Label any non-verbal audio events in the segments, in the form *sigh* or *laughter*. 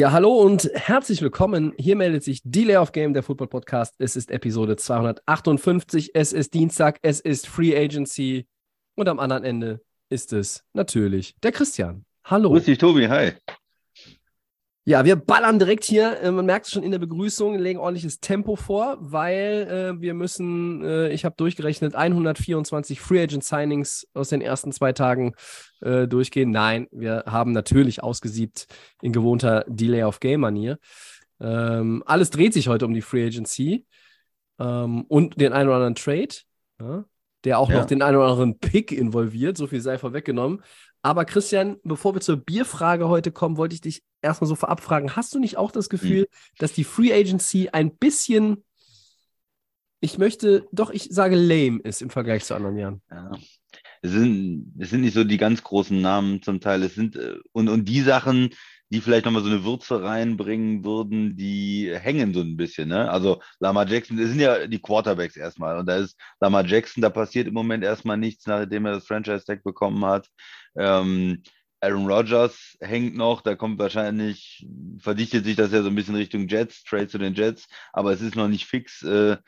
Ja, hallo und herzlich willkommen. Hier meldet sich Delay of Game, der Football Podcast. Es ist Episode 258. Es ist Dienstag. Es ist Free Agency. Und am anderen Ende ist es natürlich der Christian. Hallo. Grüß dich, Tobi. Hi. Ja, wir ballern direkt hier. äh, Man merkt es schon in der Begrüßung, legen ordentliches Tempo vor, weil äh, wir müssen, äh, ich habe durchgerechnet, 124 Free Agent Signings aus den ersten zwei Tagen äh, durchgehen. Nein, wir haben natürlich ausgesiebt in gewohnter Delay of Game Manier. Ähm, alles dreht sich heute um die Free Agency ähm, und den einen oder anderen Trade, ja, der auch Ja. noch den einen oder anderen Pick involviert. So viel sei vorweggenommen. Aber Christian, bevor wir zur Bierfrage heute kommen, wollte ich dich erstmal so vorab fragen. Hast du nicht auch das Gefühl, dass die Free Agency ein bisschen, ich möchte, doch, ich sage lame ist im Vergleich zu anderen Jahren? Ja. Es sind, es sind nicht so die ganz großen Namen zum Teil. Es sind, äh, und, und die Sachen, die vielleicht nochmal so eine Würze reinbringen würden, die hängen so ein bisschen. Ne? Also Lamar Jackson, das sind ja die Quarterbacks erstmal. Und da ist Lamar Jackson, da passiert im Moment erstmal nichts, nachdem er das Franchise-Tag bekommen hat. Ähm, Aaron Rodgers hängt noch, da kommt wahrscheinlich, verdichtet sich das ja so ein bisschen Richtung Jets, Trade zu den Jets, aber es ist noch nicht fix. Äh,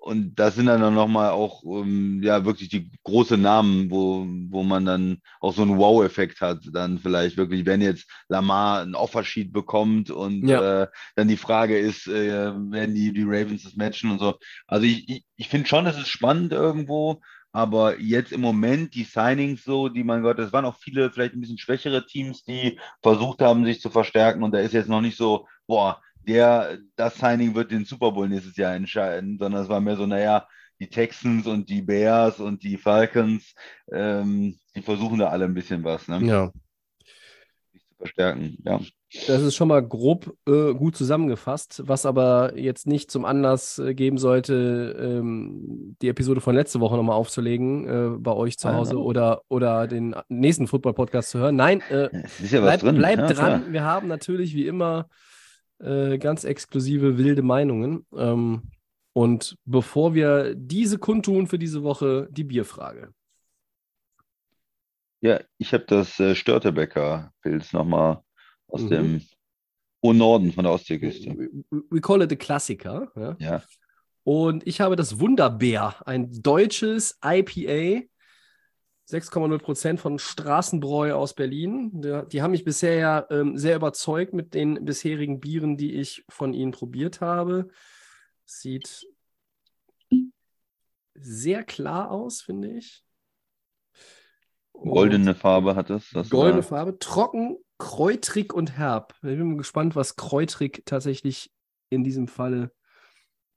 und das sind dann nochmal auch ähm, ja wirklich die großen Namen, wo, wo man dann auch so einen Wow-Effekt hat. Dann vielleicht wirklich, wenn jetzt Lamar einen Offersheet bekommt und Ja. äh, dann die Frage ist, äh, werden die, die Ravens das matchen und so. Also ich, ich, ich finde schon, es ist spannend irgendwo, aber jetzt im Moment die Signings so, die man Gott, es waren auch viele vielleicht ein bisschen schwächere Teams, die versucht haben, sich zu verstärken und da ist jetzt noch nicht so, boah, der, das Signing wird den Super Bowl nächstes Jahr entscheiden, sondern es war mehr so, naja, die Texans und die Bears und die Falcons, ähm, die versuchen da alle ein bisschen was, ne? Ja. Sich zu verstärken, ja. Das ist schon mal grob äh, gut zusammengefasst, was aber jetzt nicht zum Anlass äh, geben sollte, ähm, die Episode von letzte Woche nochmal aufzulegen äh, bei euch zu Ah, Hause oh. oder, oder den nächsten Football-Podcast zu hören. Nein, äh, *laughs* ja was Bleib, ja, dran. klar. Wir haben natürlich wie immer äh, ganz exklusive wilde Meinungen. Ähm, und bevor wir diese kundtun für diese Woche, die Bierfrage. Ja, ich habe das äh, Störtebecker-Pilz nochmal aus Mhm. dem Norden von der Ostseeküste. We, call it a Klassiker. Ja? Ja, Und ich habe das Wunderbär, ein deutsches IPA, 6,0% von Straßenbräu aus Berlin. Die, haben mich bisher ja ähm, sehr überzeugt mit den bisherigen Bieren, die ich von ihnen probiert habe. Sieht sehr klar aus, finde ich. Und goldene Farbe hat es. Das goldene war- Farbe, trocken, kräutrig und herb. Ich bin gespannt, was kräutrig tatsächlich in diesem Falle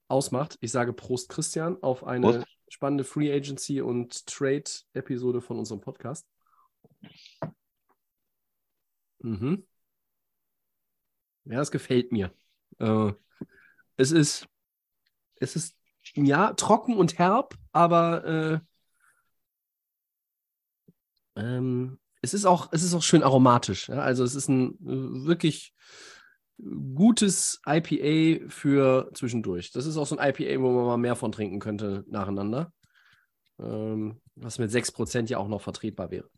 ausmacht. Ich sage Prost Christian auf eine Prost. Spannende Free Agency und Trade Episode von unserem Podcast. Mhm. Ja, das gefällt mir. Äh, es ist, es ist ja trocken und herb, aber äh, ähm, es ist auch, es ist auch schön aromatisch. Ja? Also es ist ein äh, wirklich gutes IPA für zwischendurch. Das ist auch so ein IPA, wo man mal mehr von trinken könnte nacheinander. Ähm, was mit 6% ja auch noch vertretbar wäre.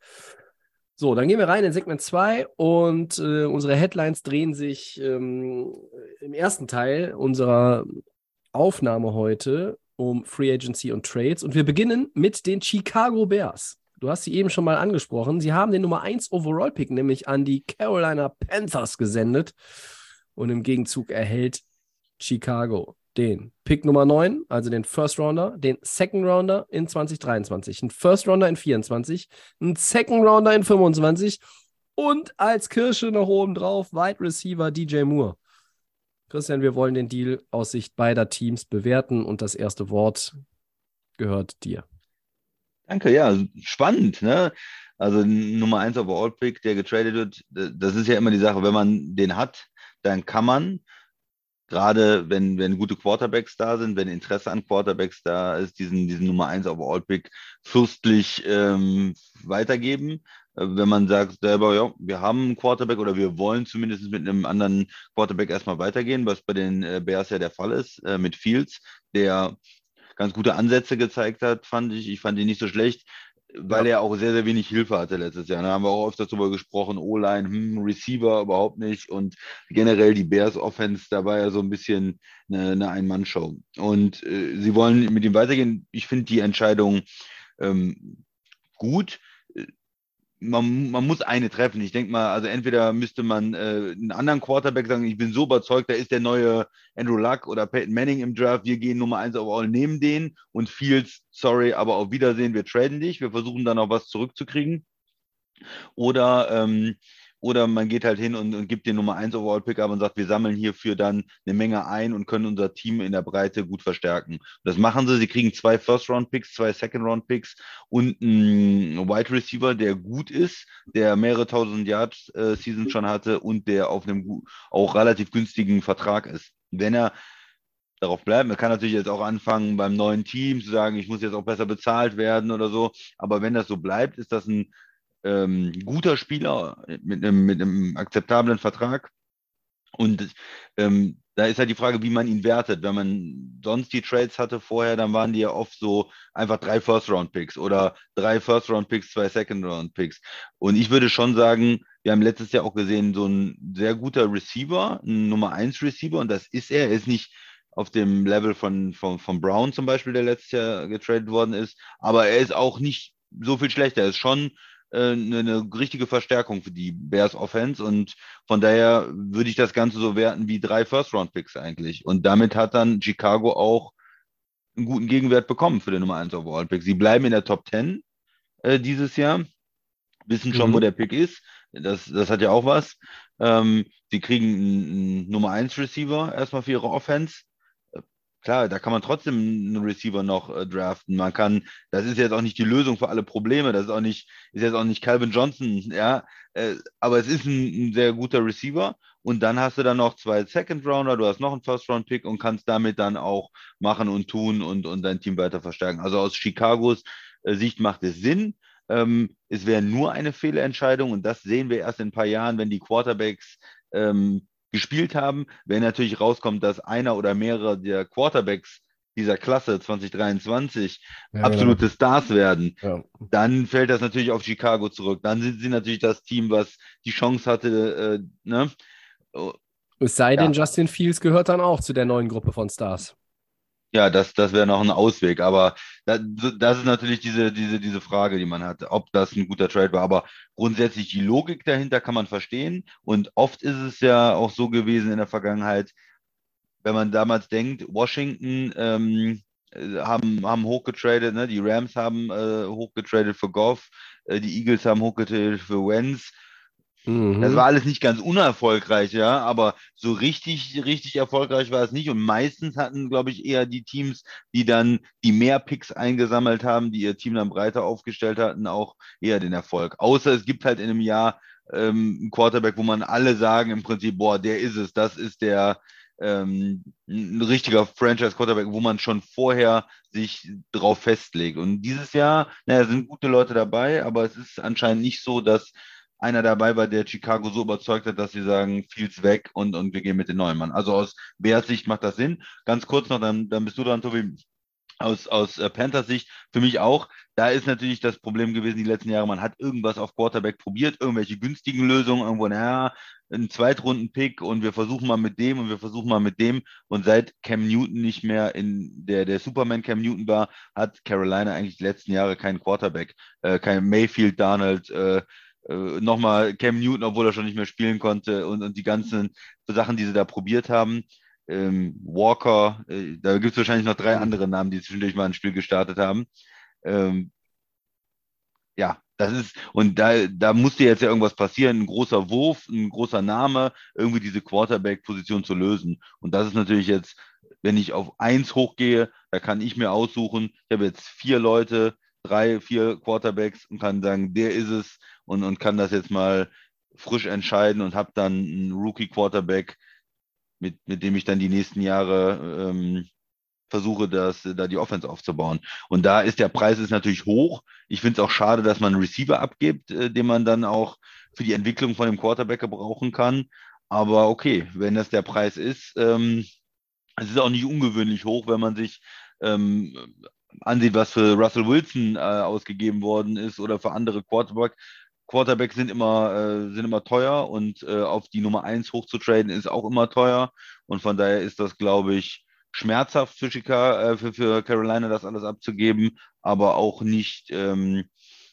So, dann gehen wir rein in Segment 2 und äh, unsere Headlines drehen sich ähm, im ersten Teil unserer Aufnahme heute um Free Agency und Trades und wir beginnen mit den Chicago Bears. Du hast sie eben schon mal angesprochen. Sie haben den Nummer 1 Overall Pick nämlich an die Carolina Panthers gesendet und im Gegenzug erhält Chicago den Pick Nummer 9, also den First Rounder, den Second Rounder in 2023, einen First Rounder in 24, einen Second Rounder in 25 und als Kirsche noch oben drauf Wide Receiver DJ Moore. Christian, wir wollen den Deal aus Sicht beider Teams bewerten und das erste Wort gehört dir. Danke, ja, spannend, ne? Also Nummer 1 Overall Pick, der getradet wird, das ist ja immer die Sache, wenn man den hat, dann kann man gerade wenn, wenn gute Quarterbacks da sind, wenn Interesse an Quarterbacks da ist, diesen, diesen Nummer 1 Overall-Pick fürstlich ähm, weitergeben. Äh, wenn man sagt selber, ja, wir haben einen Quarterback oder wir wollen zumindest mit einem anderen Quarterback erstmal weitergehen, was bei den äh, Bears ja der Fall ist, äh, mit Fields, der ganz gute Ansätze gezeigt hat, fand ich. Ich fand ihn nicht so schlecht weil er auch sehr, sehr wenig Hilfe hatte letztes Jahr. Da haben wir auch öfters darüber gesprochen, O-Line, hm, Receiver überhaupt nicht und generell die Bears Offense, da war ja so ein bisschen eine, eine Ein-Mann-Show. Und äh, sie wollen mit ihm weitergehen. Ich finde die Entscheidung ähm, gut man, man muss eine treffen. Ich denke mal, also entweder müsste man äh, einen anderen Quarterback sagen, ich bin so überzeugt, da ist der neue Andrew Luck oder Peyton Manning im Draft, wir gehen Nummer 1 overall, nehmen den und Fields, sorry, aber auf Wiedersehen, wir traden dich, wir versuchen dann auch was zurückzukriegen. Oder ähm, oder man geht halt hin und, und gibt den Nummer 1 Overall Pickup und sagt, wir sammeln hierfür dann eine Menge ein und können unser Team in der Breite gut verstärken. Und das machen sie. Sie kriegen zwei First-Round-Picks, zwei Second-Round-Picks und einen Wide Receiver, der gut ist, der mehrere tausend Yards äh, Season schon hatte und der auf einem auch relativ günstigen Vertrag ist. Wenn er darauf bleibt. Man kann natürlich jetzt auch anfangen, beim neuen Team zu sagen, ich muss jetzt auch besser bezahlt werden oder so. Aber wenn das so bleibt, ist das ein ähm, guter Spieler mit einem, mit einem akzeptablen Vertrag. Und ähm, da ist halt die Frage, wie man ihn wertet. Wenn man sonst die Trades hatte vorher, dann waren die ja oft so einfach drei First-Round-Picks oder drei First-Round-Picks, zwei Second-Round-Picks. Und ich würde schon sagen, wir haben letztes Jahr auch gesehen, so ein sehr guter Receiver, ein Nummer 1 Receiver, und das ist er. Er ist nicht auf dem Level von, von, von Brown zum Beispiel, der letztes Jahr getradet worden ist, aber er ist auch nicht so viel schlechter. Er ist schon eine, eine, richtige Verstärkung für die Bears Offense und von daher würde ich das Ganze so werten wie drei First-Round-Picks eigentlich. Und damit hat dann Chicago auch einen guten Gegenwert bekommen für den Nummer 1 Overall-Pick. Sie bleiben in der Top 10 äh, dieses Jahr, wissen schon, mhm. wo der Pick ist. Das, das hat ja auch was. Ähm, sie kriegen einen, einen Nummer 1 Receiver erstmal für ihre Offense klar, da kann man trotzdem einen Receiver noch äh, draften. Man kann, das ist jetzt auch nicht die Lösung für alle Probleme, das ist auch nicht, ist jetzt auch nicht Calvin Johnson, ja, äh, aber es ist ein, ein, sehr guter Receiver und dann hast du dann noch zwei Second Rounder, du hast noch einen First Round Pick und kannst damit dann auch machen und tun und, und dein Team weiter verstärken. Also aus Chicagos äh, Sicht macht es Sinn. Ähm, es wäre nur eine Fehlentscheidung und das sehen wir erst in ein paar Jahren, wenn die Quarterbacks ähm, gespielt haben. Wenn natürlich rauskommt, dass einer oder mehrere der Quarterbacks dieser Klasse 2023 ja, absolute ja. Stars werden, ja. dann fällt das natürlich auf Chicago zurück. Dann sind sie natürlich das Team, was die Chance hatte, äh, ne? Es sei denn, Justin Fields gehört dann auch zu der neuen Gruppe von Stars. Ja, das, das wäre noch ein Ausweg. Aber das, das ist natürlich diese, diese, diese Frage, die man hat, ob das ein guter Trade war. Aber grundsätzlich die Logik dahinter kann man verstehen. Und oft ist es ja auch so gewesen in der Vergangenheit, wenn man damals denkt, Washington ähm, haben, haben hochgetradet, ne? die Rams haben äh, hochgetradet für Goff, äh, die Eagles haben hochgetradet für Wenz Mhm. Das war alles nicht ganz unerfolgreich, ja, aber so richtig, richtig erfolgreich war es nicht. Und meistens hatten, glaube ich, eher die Teams, die dann die mehr Picks eingesammelt haben, die ihr Team dann breiter aufgestellt hatten, auch eher den Erfolg. Außer es gibt halt in einem Jahr ähm, einen Quarterback, wo man alle sagen im Prinzip, boah, der ist es, das ist der ähm, ein richtiger Franchise-Quarterback, wo man schon vorher sich drauf festlegt. Und dieses Jahr, naja, sind gute Leute dabei, aber es ist anscheinend nicht so, dass einer dabei war, der Chicago so überzeugt hat, dass sie sagen, Fields weg und, und wir gehen mit den neuen Mann. Also aus Bears Sicht macht das Sinn. Ganz kurz noch, dann, dann bist du dran, Tobi. Aus, aus äh, Panthers Sicht, für mich auch, da ist natürlich das Problem gewesen, die letzten Jahre, man hat irgendwas auf Quarterback probiert, irgendwelche günstigen Lösungen, irgendwo, naja, ein Zweitrunden-Pick und wir versuchen mal mit dem und wir versuchen mal mit dem. Und seit Cam Newton nicht mehr in der, der Superman Cam Newton war, hat Carolina eigentlich die letzten Jahre keinen Quarterback, äh, kein Mayfield, Donald, äh, nochmal Cam Newton, obwohl er schon nicht mehr spielen konnte und, und die ganzen Sachen, die sie da probiert haben. Ähm, Walker, äh, da gibt es wahrscheinlich noch drei andere Namen, die zwischendurch mal ein Spiel gestartet haben. Ähm, ja, das ist, und da, da musste jetzt ja irgendwas passieren, ein großer Wurf, ein großer Name, irgendwie diese Quarterback-Position zu lösen. Und das ist natürlich jetzt, wenn ich auf eins hochgehe, da kann ich mir aussuchen, ich habe jetzt vier Leute, drei, vier Quarterbacks und kann sagen, der ist es und, und kann das jetzt mal frisch entscheiden und habe dann einen Rookie-Quarterback, mit, mit dem ich dann die nächsten Jahre ähm, versuche, das, da die Offense aufzubauen. Und da ist der Preis ist natürlich hoch. Ich finde es auch schade, dass man einen Receiver abgibt, äh, den man dann auch für die Entwicklung von dem Quarterback gebrauchen kann. Aber okay, wenn das der Preis ist, ähm, es ist auch nicht ungewöhnlich hoch, wenn man sich ähm, ansieht, was für Russell Wilson äh, ausgegeben worden ist oder für andere Quarterback. Quarterbacks sind immer, äh, sind immer teuer und äh, auf die Nummer 1 hochzutraden ist auch immer teuer. Und von daher ist das, glaube ich, schmerzhaft für, Chicago, äh, für, für Carolina, das alles abzugeben, aber auch nicht, ähm,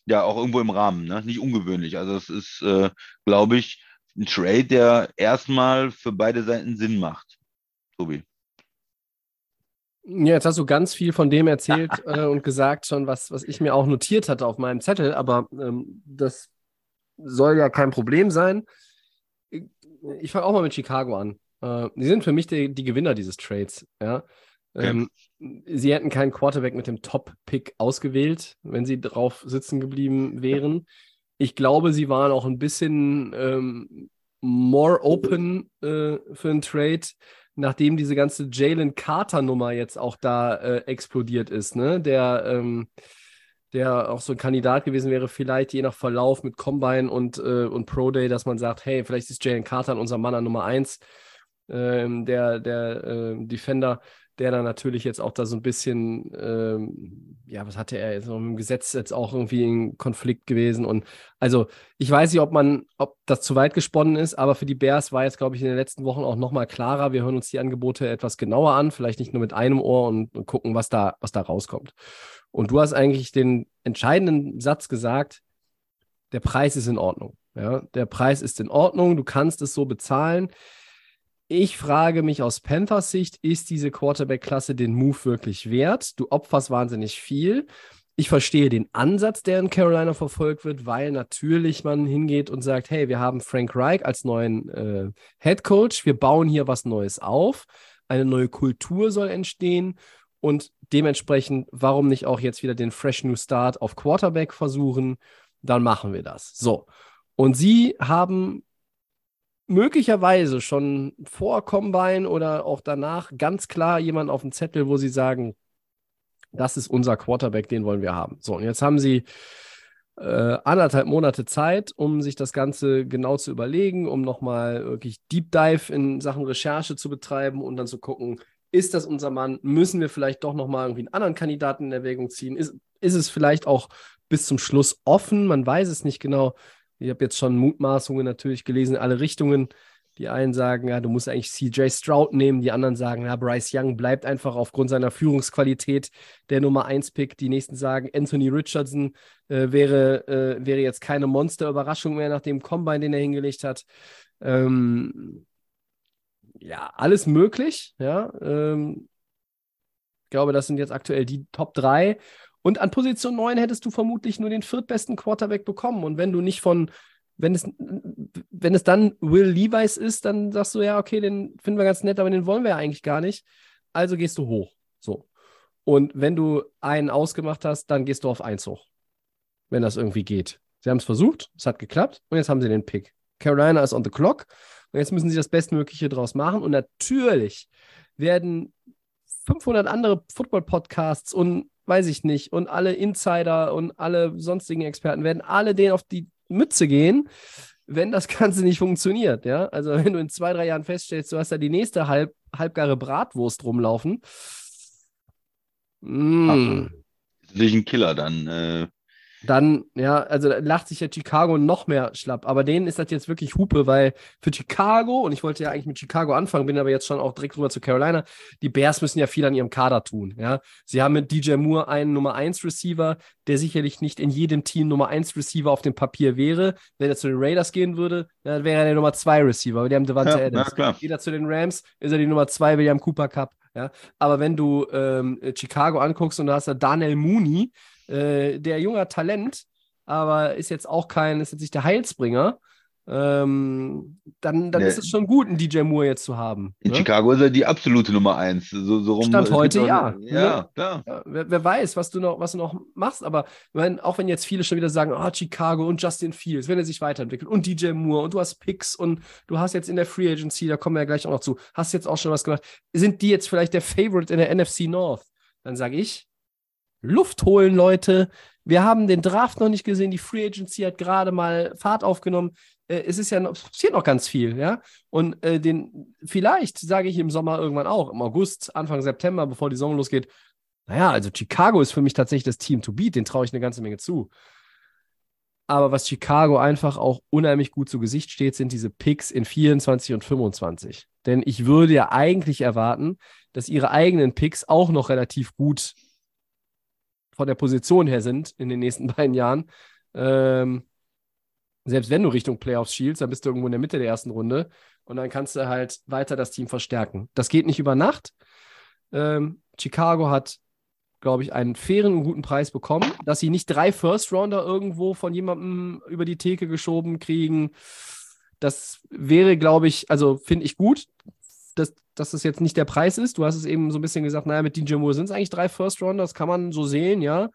ja, auch irgendwo im Rahmen, ne? nicht ungewöhnlich. Also es ist, äh, glaube ich, ein Trade, der erstmal für beide Seiten Sinn macht. Tobi. Ja, jetzt hast du ganz viel von dem erzählt *laughs* äh, und gesagt schon, was, was ich mir auch notiert hatte auf meinem Zettel, aber ähm, das soll ja kein Problem sein. Ich, fange auch mal mit Chicago an. Äh, die sind für mich die, die Gewinner dieses Trades. Ja? Okay. Ähm, sie hätten keinen Quarterback mit dem Top-Pick ausgewählt, wenn sie drauf sitzen geblieben wären. Ich glaube, sie waren auch ein bisschen ähm, more open äh, für einen Trade nachdem diese ganze Jalen Carter-Nummer jetzt auch da äh, explodiert ist, ne? Der, ähm, der auch so ein Kandidat gewesen wäre, vielleicht je nach Verlauf mit Combine und, äh, und Pro Day, dass man sagt, hey, vielleicht ist Jalen Carter unser Mann an Nummer 1, ähm, der, der äh, Defender der dann natürlich jetzt auch da so ein bisschen, ähm, ja, was hatte er jetzt noch im Gesetz jetzt auch irgendwie in Konflikt gewesen. Und also ich weiß nicht, ob man, ob das zu weit gesponnen ist, aber für die Bears war jetzt, glaube ich, in den letzten Wochen auch nochmal klarer. Wir hören uns die Angebote etwas genauer an, vielleicht nicht nur mit einem Ohr und, und gucken, was da, was da rauskommt. Und du hast eigentlich den entscheidenden Satz gesagt, der Preis ist in Ordnung. Ja, der Preis ist in Ordnung, du kannst es so bezahlen. Ich frage mich aus Panthers Sicht, ist diese Quarterback-Klasse den Move wirklich wert? Du opferst wahnsinnig viel. Ich verstehe den Ansatz, der in Carolina verfolgt wird, weil natürlich man hingeht und sagt, hey, wir haben Frank Reich als neuen äh, Head Coach, wir bauen hier was Neues auf, eine neue Kultur soll entstehen und dementsprechend, warum nicht auch jetzt wieder den Fresh New Start auf Quarterback versuchen? Dann machen wir das. So. Und sie haben möglicherweise schon vor Combine oder auch danach ganz klar jemand auf dem Zettel, wo sie sagen, das ist unser Quarterback, den wollen wir haben. So, und jetzt haben sie äh, anderthalb Monate Zeit, um sich das Ganze genau zu überlegen, um nochmal wirklich Deep Dive in Sachen Recherche zu betreiben und dann zu gucken, ist das unser Mann? Müssen wir vielleicht doch nochmal irgendwie einen anderen Kandidaten in Erwägung ziehen? Ist, ist es vielleicht auch bis zum Schluss offen? Man weiß es nicht genau. Ich habe jetzt schon Mutmaßungen natürlich gelesen in alle Richtungen. Die einen sagen, ja, du musst eigentlich CJ Stroud nehmen. Die anderen sagen, ja, Bryce Young bleibt einfach aufgrund seiner Führungsqualität der Nummer 1-Pick. Die nächsten sagen, Anthony Richardson äh, wäre, äh, wäre jetzt keine Monster-Überraschung mehr nach dem Combine, den er hingelegt hat. Ähm, ja, alles möglich. Ja, ähm, ich glaube, das sind jetzt aktuell die Top 3. Und an Position 9 hättest du vermutlich nur den viertbesten Quarterback bekommen. Und wenn du nicht von, wenn es, wenn es dann Will Levi's ist, dann sagst du, ja, okay, den finden wir ganz nett, aber den wollen wir ja eigentlich gar nicht. Also gehst du hoch. So. Und wenn du einen ausgemacht hast, dann gehst du auf 1 hoch. Wenn das irgendwie geht. Sie haben es versucht, es hat geklappt und jetzt haben sie den Pick. Carolina ist on the clock und jetzt müssen sie das Bestmögliche draus machen. Und natürlich werden 500 andere Football-Podcasts und weiß ich nicht, und alle Insider und alle sonstigen Experten werden alle denen auf die Mütze gehen, wenn das *laughs* Ganze nicht funktioniert. Ja? Also wenn du in zwei, drei Jahren feststellst, du hast da die nächste halb, halbgare Bratwurst rumlaufen. Mm. Ach, ist natürlich ein Killer dann. Äh, dann, ja, also lacht sich ja Chicago noch mehr schlapp. Aber denen ist das jetzt wirklich Hupe, weil für Chicago, und ich wollte ja eigentlich mit Chicago anfangen, bin aber jetzt schon auch direkt rüber zu Carolina, die Bears müssen ja viel an ihrem Kader tun. Ja? Sie haben mit DJ Moore einen Nummer 1 Receiver, der sicherlich nicht in jedem Team Nummer 1 Receiver auf dem Papier wäre. Wenn er zu den Raiders gehen würde, dann wäre er der Nummer 2 Receiver. Aber die haben Devante ja, Adams. Ja, Geht er zu den Rams, ist er die Nummer 2, William Cooper Cup. Ja? Aber wenn du ähm, Chicago anguckst und da hast du Daniel Mooney, äh, der junger Talent, aber ist jetzt auch kein, ist jetzt nicht der Heilsbringer. ähm, dann, dann Nee. ist es schon gut, einen DJ Moore jetzt zu haben. In ne? Chicago ist er die absolute Nummer eins. So, so rum, Stand heute, auch- ja. Ja, klar. Ja, wer, wer weiß, was du noch, was du noch machst, aber meine, auch wenn jetzt viele schon wieder sagen, ah, Chicago und Justin Fields, wenn er sich weiterentwickelt und DJ Moore und du hast Picks und du hast jetzt in der Free Agency, da kommen wir ja gleich auch noch zu, hast jetzt auch schon was gemacht, sind die jetzt vielleicht der Favorite in der NFC North? Dann sage ich, Luft holen, Leute. Wir haben den Draft noch nicht gesehen, die Free Agency hat gerade mal Fahrt aufgenommen. Äh, es ist ja noch, es passiert noch ganz viel, ja. Und äh, den, vielleicht sage ich im Sommer irgendwann auch, im August, Anfang September, bevor die Saison losgeht, naja, also Chicago ist für mich tatsächlich das Team to beat, den traue ich eine ganze Menge zu. Aber was Chicago einfach auch unheimlich gut zu Gesicht steht, sind diese Picks in 24 und 25. Denn ich würde ja eigentlich erwarten, dass ihre eigenen Picks auch noch relativ gut von der Position her sind in den nächsten *laughs* beiden Jahren. Ähm, selbst wenn du Richtung Playoffs schielst, dann bist du irgendwo in der Mitte der ersten Runde und dann kannst du halt weiter das Team verstärken. Das geht nicht über Nacht. Ähm, Chicago hat, glaube ich, einen fairen und guten Preis bekommen, dass sie nicht drei First-Rounder irgendwo von jemandem über die Theke geschoben kriegen. Das wäre, glaube ich, also finde ich gut, dass, dass das jetzt nicht der Preis ist. Du hast es eben so ein bisschen gesagt, naja, mit DJ Moore sind es eigentlich drei First-Rounder, das kann man so sehen, ja.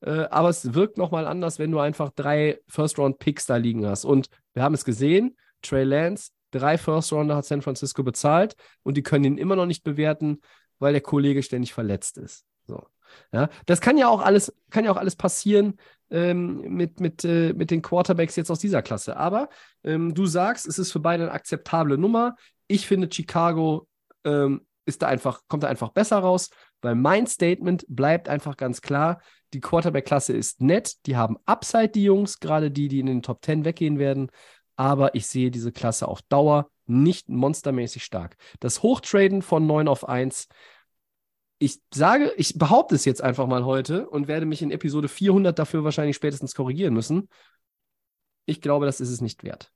Äh, aber es wirkt nochmal anders, wenn du einfach drei First-Round-Picks da liegen hast. Und wir haben es gesehen, Trey Lance, drei First-Rounder hat San Francisco bezahlt und die können ihn immer noch nicht bewerten, weil der Kollege ständig verletzt ist. So. Ja, das kann ja auch alles, kann ja auch alles passieren ähm, mit, mit, äh, mit den Quarterbacks jetzt aus dieser Klasse. Aber ähm, du sagst, es ist für beide eine akzeptable Nummer. Ich finde, Chicago ähm, ist da einfach, kommt da einfach besser raus, weil mein Statement bleibt einfach ganz klar. Die Quarterback-Klasse ist nett, die haben Upside, die Jungs, gerade die, die in den Top 10 weggehen werden. Aber ich sehe diese Klasse auf Dauer nicht monstermäßig stark. Das Hochtraden von 9 auf 1 ich sage, ich behaupte es jetzt einfach mal heute und werde mich in Episode 400 dafür wahrscheinlich spätestens korrigieren müssen. Ich glaube, das ist es nicht wert.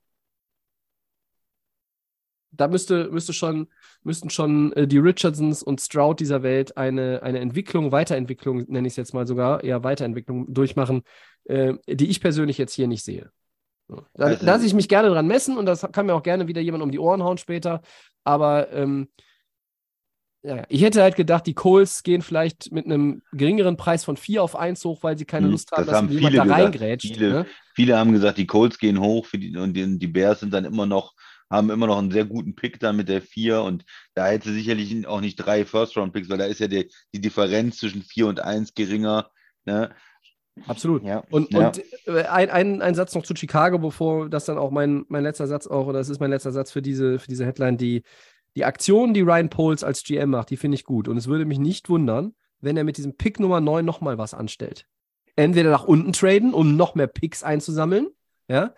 Da müsste, müsste schon, müssten schon äh, die Richardsons und Stroud dieser Welt eine, eine Entwicklung, Weiterentwicklung, nenne ich es jetzt mal sogar, eher Weiterentwicklung durchmachen, äh, die ich persönlich jetzt hier nicht sehe. So. Da Also- lasse ich mich gerne dran messen und das kann mir auch gerne wieder jemand um die Ohren hauen später. Aber ähm, ja, ich hätte halt gedacht, die Coles gehen vielleicht mit einem geringeren Preis von 4 auf 1 hoch, weil sie keine Hm, Lust haben, das dass haben jemand viele da reingrätscht. Viele. Ne? Viele haben gesagt, die Colts gehen hoch die, und die, die Bears sind dann immer noch, haben immer noch einen sehr guten Pick dann mit der 4 und da hätte sicherlich auch nicht drei First-Round-Picks, weil da ist ja die, die Differenz zwischen 4 und 1 geringer. Ne? Absolut. Ja. Und, ja. und äh, ein, ein, ein Satz noch zu Chicago, bevor das dann auch mein, mein letzter Satz auch, oder das ist mein letzter Satz für diese, für diese Headline, die, die Aktion, die Ryan Poles als GM macht, die finde ich gut. Und es würde mich nicht wundern, wenn er mit diesem Pick Nummer 9 nochmal was anstellt. Entweder nach unten traden, um noch mehr Picks einzusammeln, ja,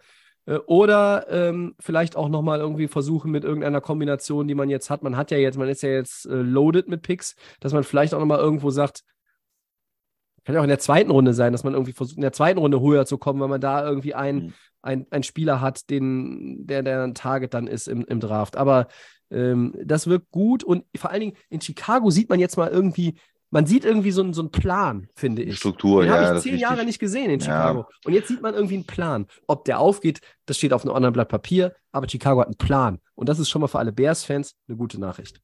oder ähm, vielleicht auch nochmal irgendwie versuchen mit irgendeiner Kombination, die man jetzt hat. Man hat ja jetzt, man ist ja jetzt äh, loaded mit Picks, dass man vielleicht auch nochmal irgendwo sagt, kann ja auch in der zweiten Runde sein, dass man irgendwie versucht, in der zweiten Runde höher zu kommen, weil man da irgendwie einen, Mhm. ein, einen Spieler hat, den, der, der ein Target dann ist im, im Draft. Aber ähm, das wirkt gut und vor allen Dingen in Chicago sieht man jetzt mal irgendwie, man sieht irgendwie so, einen- so einen Plan, finde ich. Struktur, Den ja. habe das ich zehn. Jahre nicht gesehen in Ja. Chicago. Und jetzt sieht man irgendwie einen Plan. Ob der aufgeht, das steht auf einem anderen Blatt Papier, aber Chicago hat einen Plan. Und das ist schon mal für alle Bears-Fans eine gute Nachricht.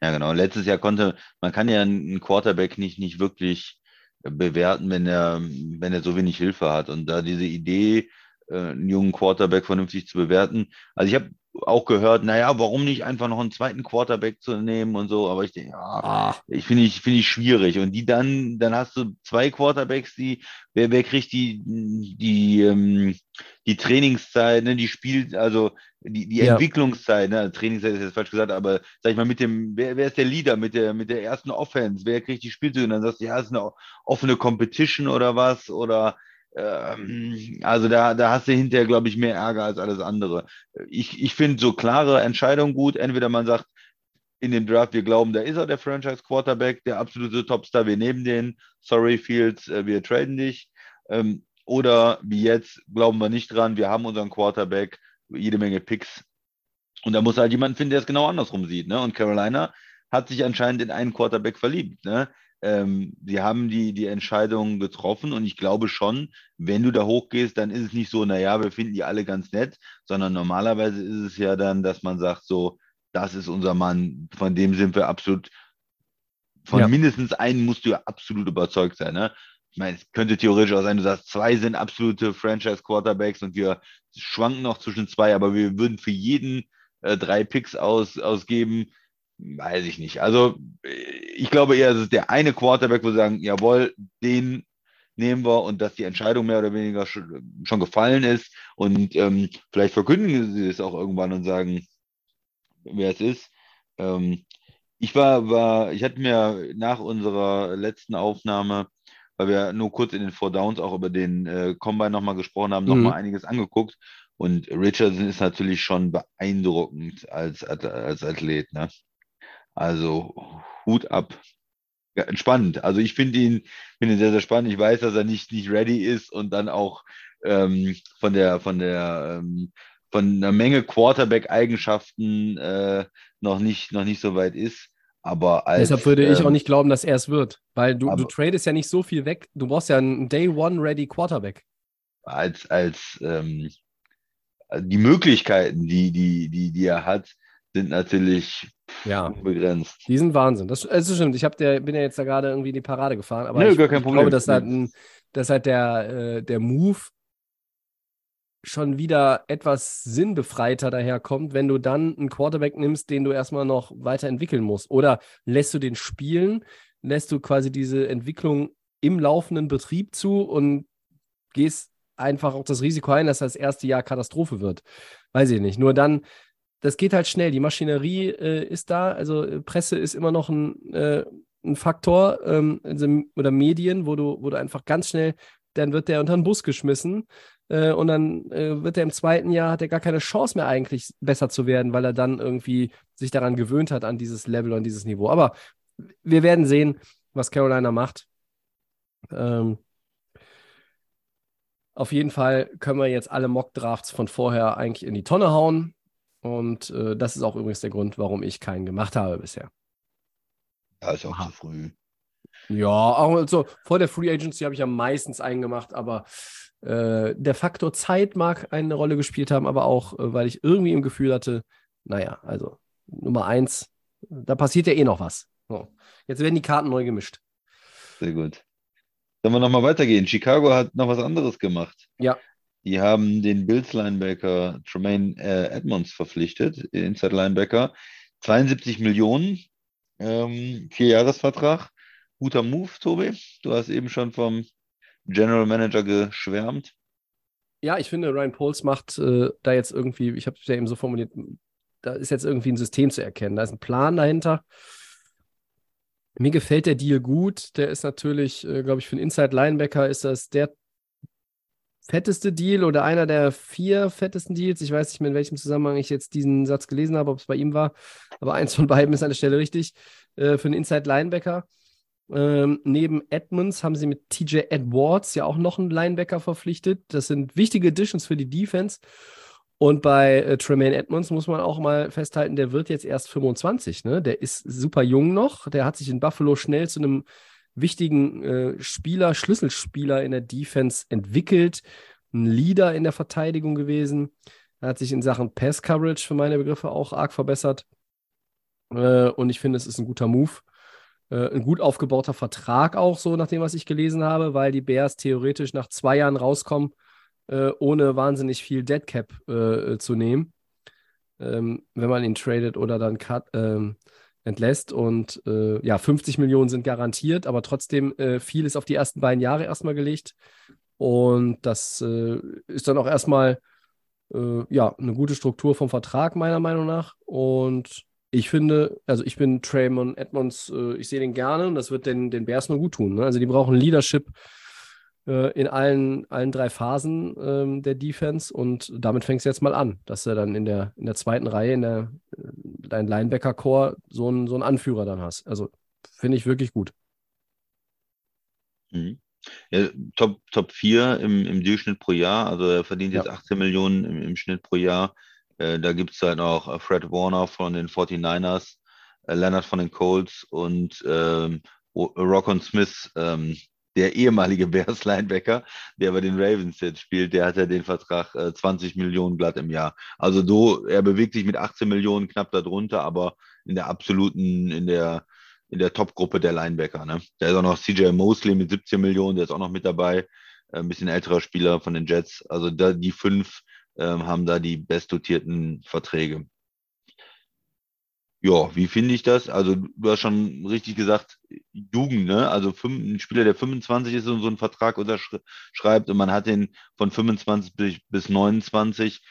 Ja, genau. Letztes Jahr konnte, man kann ja einen Quarterback nicht, nicht wirklich äh, bewerten, wenn er, wenn er so wenig Hilfe hat. Und da diese Idee, äh, einen jungen Quarterback vernünftig zu bewerten. Also ich habe auch gehört, naja, warum nicht einfach noch einen zweiten Quarterback zu nehmen und so, aber ich denke, ja, Ah, ich finde ich, finde ich schwierig. Und die dann, dann hast du zwei Quarterbacks, die, wer, wer kriegt die, die, ähm, die Trainingszeit, ne, die Spiel, also die, die Ja. Entwicklungszeit, ne, Trainingszeit ist jetzt falsch gesagt, aber sag ich mal, mit dem, wer, wer ist der Leader mit der, mit der ersten Offense? Wer kriegt die Spielzüge? Und dann sagst du, ja, ist eine offene Competition oder was? Oder also da, da hast du hinterher, glaube ich, mehr Ärger als alles andere. Ich, ich finde so klare Entscheidungen gut. Entweder man sagt, in dem Draft, wir glauben, da ist er der Franchise Quarterback, der absolute Topstar, wir nehmen den. Sorry, Fields, äh, wir traden dich. Ähm, oder wie jetzt, glauben wir nicht dran, wir haben unseren Quarterback, jede Menge Picks. Und da muss halt jemand finden, der es genau andersrum sieht. Ne? Und Carolina hat sich anscheinend in einen Quarterback verliebt. Ne? Ähm, sie haben die, die Entscheidung getroffen und ich glaube schon, wenn du da hochgehst, dann ist es nicht so, naja, wir finden die alle ganz nett, sondern normalerweise ist es ja dann, dass man sagt, so, das ist unser Mann, von dem sind wir absolut, von Ja. mindestens einem musst du ja absolut überzeugt sein. Ne? Ich meine, es könnte theoretisch auch sein, du sagst, zwei sind absolute Franchise-Quarterbacks und wir schwanken noch zwischen zwei, aber wir würden für jeden äh, drei Picks aus, ausgeben. Weiß ich nicht. Also, ich glaube eher, es ist der eine Quarterback, wo sie sagen, jawohl, den nehmen wir und dass die Entscheidung mehr oder weniger schon, schon gefallen ist. Und ähm, vielleicht verkündigen sie es auch irgendwann und sagen, wer es ist. Ähm, ich war, war, ich hatte mir nach unserer letzten Aufnahme, weil wir nur kurz in den Four Downs auch über den äh, Combine nochmal gesprochen haben, Mhm. nochmal einiges angeguckt. Und Richardson ist natürlich schon beeindruckend als, als, als Athlet. Ne? Also Hut ab. Ja, spannend. Also ich finde ihn, finde ihn sehr, sehr spannend. Ich weiß, dass er nicht, nicht ready ist und dann auch ähm, von der, von der, ähm, von einer Menge Quarterback-Eigenschaften äh, noch nicht, noch nicht so weit ist. Aber als, Deshalb würde ich auch ähm, nicht glauben, dass er es wird. Weil du, du aber- tradest ja nicht so viel weg. Du brauchst ja einen Day One Ready Quarterback. als, als ähm, die Möglichkeiten, die, die, die, die er hat, sind natürlich Ja. unbegrenzt. Die sind Wahnsinn. Das, das stimmt. Ich der, bin ja jetzt da gerade irgendwie in die Parade gefahren, aber Nö, ich, gar kein ich Problem. glaube, dass halt, ein, dass halt der, äh, der Move schon wieder etwas sinnbefreiter daherkommt, wenn du dann einen Quarterback nimmst, den du erstmal noch weiterentwickeln musst. Oder lässt du den spielen, lässt du quasi diese Entwicklung im laufenden Betrieb zu und gehst einfach auch das Risiko ein, dass das erste Jahr Katastrophe wird. Weiß ich nicht. Nur dann, das geht halt schnell. Die Maschinerie äh, ist da, also äh, Presse ist immer noch ein, äh, ein Faktor ähm, also, oder Medien, wo du, wo du einfach ganz schnell, dann wird der unter den Bus geschmissen äh, und dann äh, wird er im zweiten Jahr, hat er gar keine Chance mehr eigentlich besser zu werden, weil er dann irgendwie sich daran gewöhnt hat, an dieses Level und dieses Niveau. Aber wir werden sehen, was Carolina macht. Ähm, auf jeden Fall können wir jetzt alle Mock-Drafts von vorher eigentlich in die Tonne hauen. Und äh, das ist auch übrigens der Grund, warum ich keinen gemacht habe bisher. Ja, ist auch zu früh. Ja, auch also vor der Free Agency habe ich ja meistens einen gemacht, aber äh, der Faktor Zeit mag eine Rolle gespielt haben, aber auch, äh, weil ich irgendwie im Gefühl hatte, naja, also Nummer eins, da passiert ja eh noch was. So. Jetzt werden die Karten neu gemischt. Sehr gut. Sollen wir nochmal weitergehen? Chicago hat noch was anderes gemacht. Ja. Die haben den Bills-Linebacker Tremaine äh, Edmonds verpflichtet, Inside Linebacker. 72 Millionen, ähm, Vierjahresvertrag. Guter Move, Tobi. Du hast eben schon vom General Manager geschwärmt. Ja, ich finde, Ryan Poles macht äh, da jetzt irgendwie, ich habe es ja eben so formuliert, da ist jetzt irgendwie ein System zu erkennen. Da ist ein Plan dahinter. Mir gefällt der Deal gut. Der ist natürlich, äh, glaube ich, für einen Inside Linebacker ist das der fetteste Deal oder einer der vier fettesten Deals. Ich weiß nicht mehr, in welchem Zusammenhang ich jetzt diesen Satz gelesen habe, ob es bei ihm war, aber eins von beiden ist an der Stelle richtig. Äh, für einen Inside Linebacker. Ähm, neben Edmonds haben sie mit TJ Edwards ja auch noch einen Linebacker verpflichtet. Das sind wichtige Additions für die Defense. Und bei äh, Tremaine Edmonds muss man auch mal festhalten, der wird jetzt erst 25. Ne? Der ist super jung noch. Der hat sich in Buffalo schnell zu einem wichtigen äh, Spieler, Schlüsselspieler in der Defense entwickelt. Ein Leader in der Verteidigung gewesen. Er hat sich in Sachen Pass Coverage für meine Begriffe auch arg verbessert. Äh, und ich finde, es ist ein guter Move. Äh, ein gut aufgebauter Vertrag auch so, nach dem, was ich gelesen habe, weil die Bears theoretisch nach zwei Jahren rauskommen, äh, ohne wahnsinnig viel Deadcap äh, zu nehmen, ähm, wenn man ihn tradet oder dann cut, ähm, entlässt. Und äh, ja, 50 Millionen sind garantiert, aber trotzdem äh, viel ist auf die ersten beiden Jahre erstmal gelegt. Und das äh, ist dann auch erstmal äh, ja, eine gute Struktur vom Vertrag, meiner Meinung nach. Und ich finde, also ich bin Traymon Edmonds, äh, ich sehe den gerne und das wird den, den Bears nur gut tun. Ne? Also die brauchen Leadership in allen, allen drei Phasen ähm, der Defense und damit fängst du jetzt mal an, dass du dann in der, in der zweiten Reihe, in der äh, dein Linebacker-Core so einen, so einen Anführer dann hast. Also finde ich wirklich gut. Mhm. Ja, Top, Top 4 im, im Durchschnitt pro Jahr. Also er verdient jetzt Ja. 18 Millionen im, im Schnitt pro Jahr. Äh, da gibt es halt auch äh, Fred Warner von den 49ers, äh, Leonard von den Colts und ähm, Rockon Smith, ähm, der ehemalige *laughs* Bears Linebacker, der bei den Ravens jetzt spielt, der hat ja den Vertrag äh, 20 Millionen glatt im Jahr. Also do, er bewegt sich mit 18 Millionen knapp darunter, aber in der absoluten, in der in der Top-Gruppe der Linebacker. Ne? Da ist auch noch CJ Mosley mit 17 Millionen, der ist auch noch mit dabei. Äh, ein bisschen älterer Spieler von den Jets. Also da, die fünf ähm, haben da die bestdotierten Verträge. Ja, wie finde ich das? Also, du hast schon richtig gesagt, Jugend, ne? Also ein Spieler, der 25 ist und so einen Vertrag unterschreibt und man hat den von 25 bis, bis 29,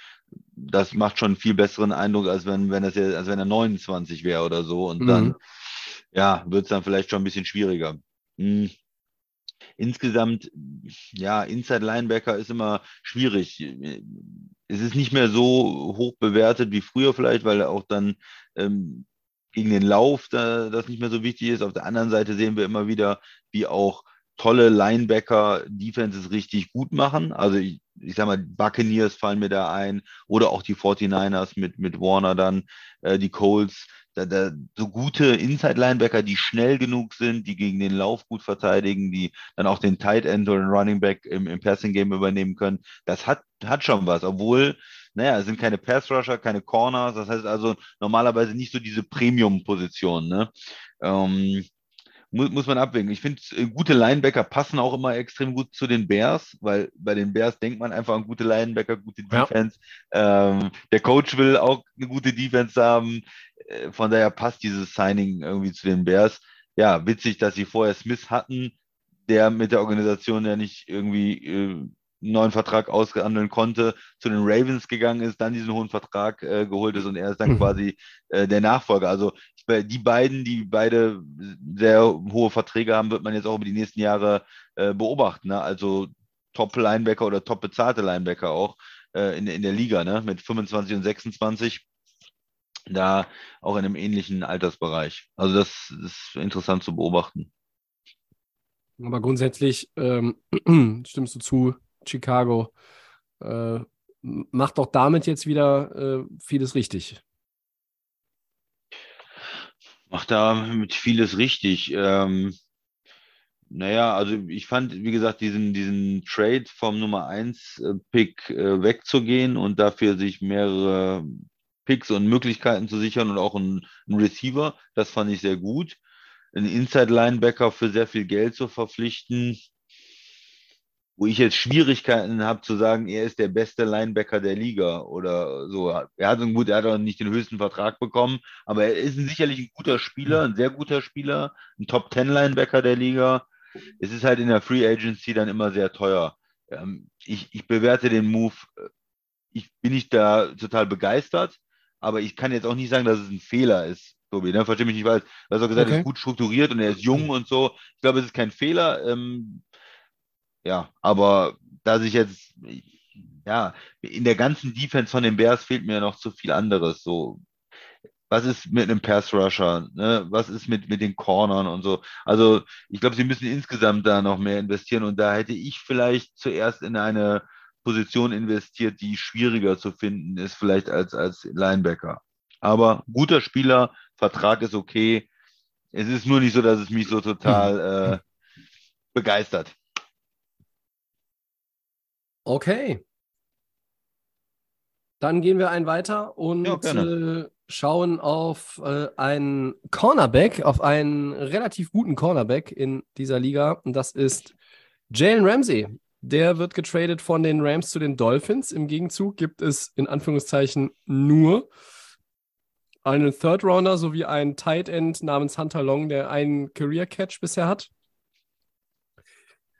das macht schon einen viel besseren Eindruck, als wenn, wenn das ja, als wenn er 29 wäre oder so. Und mhm. dann, ja, wird es dann vielleicht schon ein bisschen schwieriger. Hm. Insgesamt, ja, Inside Linebacker ist immer schwierig. Es ist nicht mehr so hoch bewertet wie früher vielleicht, weil auch dann ähm, gegen den Lauf da, das nicht mehr so wichtig ist. Auf der anderen Seite sehen wir immer wieder, wie auch tolle Linebacker Defenses richtig gut machen. Also ich, ich sag mal, Buccaneers fallen mir da ein oder auch die 49ers mit, mit Warner dann, äh, die Colts. Da, da, so gute Inside-Linebacker, die schnell genug sind, die gegen den Lauf gut verteidigen, die dann auch den Tight End oder den Running Back im, im Passing-Game übernehmen können. Das hat, hat schon was, obwohl naja, es sind keine Pass-Rusher, keine Corners, das heißt also normalerweise nicht so diese Premium-Position. Ne? Ähm, muss, muss man abwägen. Ich finde, äh, gute Linebacker passen auch immer extrem gut zu den Bears, weil bei den Bears denkt man einfach an gute Linebacker, gute Defense. Ja. Ähm, der Coach will auch eine gute Defense haben. Äh, von daher passt dieses Signing irgendwie zu den Bears. Ja, witzig, dass sie vorher Smith hatten, der mit der Organisation ja nicht irgendwie äh, neuen Vertrag aushandeln konnte, zu den Ravens gegangen ist, dann diesen hohen Vertrag äh, geholt ist und er ist dann mhm. quasi äh, der Nachfolger. Also ich, die beiden, die beide sehr hohe Verträge haben, wird man jetzt auch über die nächsten Jahre äh, beobachten. Ne? Also Top-Linebacker oder top bezahlte Linebacker auch äh, in, in der Liga, ne? mit 25 und 26 da auch in einem ähnlichen Altersbereich. Also das ist interessant zu beobachten. Aber grundsätzlich ähm, *clears throat* stimmst du zu, Chicago äh, macht doch damit jetzt wieder äh, vieles richtig. Macht damit vieles richtig. Ähm, naja, also ich fand, wie gesagt, diesen, diesen Trade vom Nummer 1 äh, äh, wegzugehen und dafür sich mehrere Picks und Möglichkeiten zu sichern und auch einen, Receiver, das fand ich sehr gut. Einen Inside Linebacker für sehr viel Geld zu verpflichten, wo ich jetzt Schwierigkeiten habe zu sagen, er ist der beste Linebacker der Liga oder so. Er hat gut, er hat auch nicht den höchsten Vertrag bekommen, aber er ist ein, sicherlich ein guter Spieler, ein sehr guter Spieler, ein Top 10 Linebacker der Liga. Es ist halt in der Free Agency dann immer sehr teuer. Ähm, ich, ich bewerte den Move, äh, ich bin nicht da total begeistert, aber ich kann jetzt auch nicht sagen, dass es ein Fehler ist. Tobi, ne? Verstehe mich nicht, weil du hast auch gesagt, okay. er ist gut strukturiert und er ist jung und so. Ich glaube, es ist kein Fehler. Ähm, ja, aber da sich jetzt, ja, in der ganzen Defense von den Bears fehlt mir noch zu viel anderes. So, was ist mit einem Pass Rusher? Ne? Was ist mit, mit den Cornern und so? Also, ich glaube, sie müssen insgesamt da noch mehr investieren und da hätte ich vielleicht zuerst in eine Position investiert, die schwieriger zu finden ist, vielleicht als, als Linebacker. Aber guter Spieler, Vertrag ist okay. Es ist nur nicht so, dass es mich so total äh, begeistert. Okay. Dann gehen wir einen weiter und ja, äh, schauen auf äh, einen Cornerback, auf einen relativ guten Cornerback in dieser Liga. Und das ist Jalen Ramsey. Der wird getradet von den Rams zu den Dolphins. Im Gegenzug gibt es in Anführungszeichen nur einen Third Rounder sowie einen Tight End namens Hunter Long, der einen Career Catch bisher hat.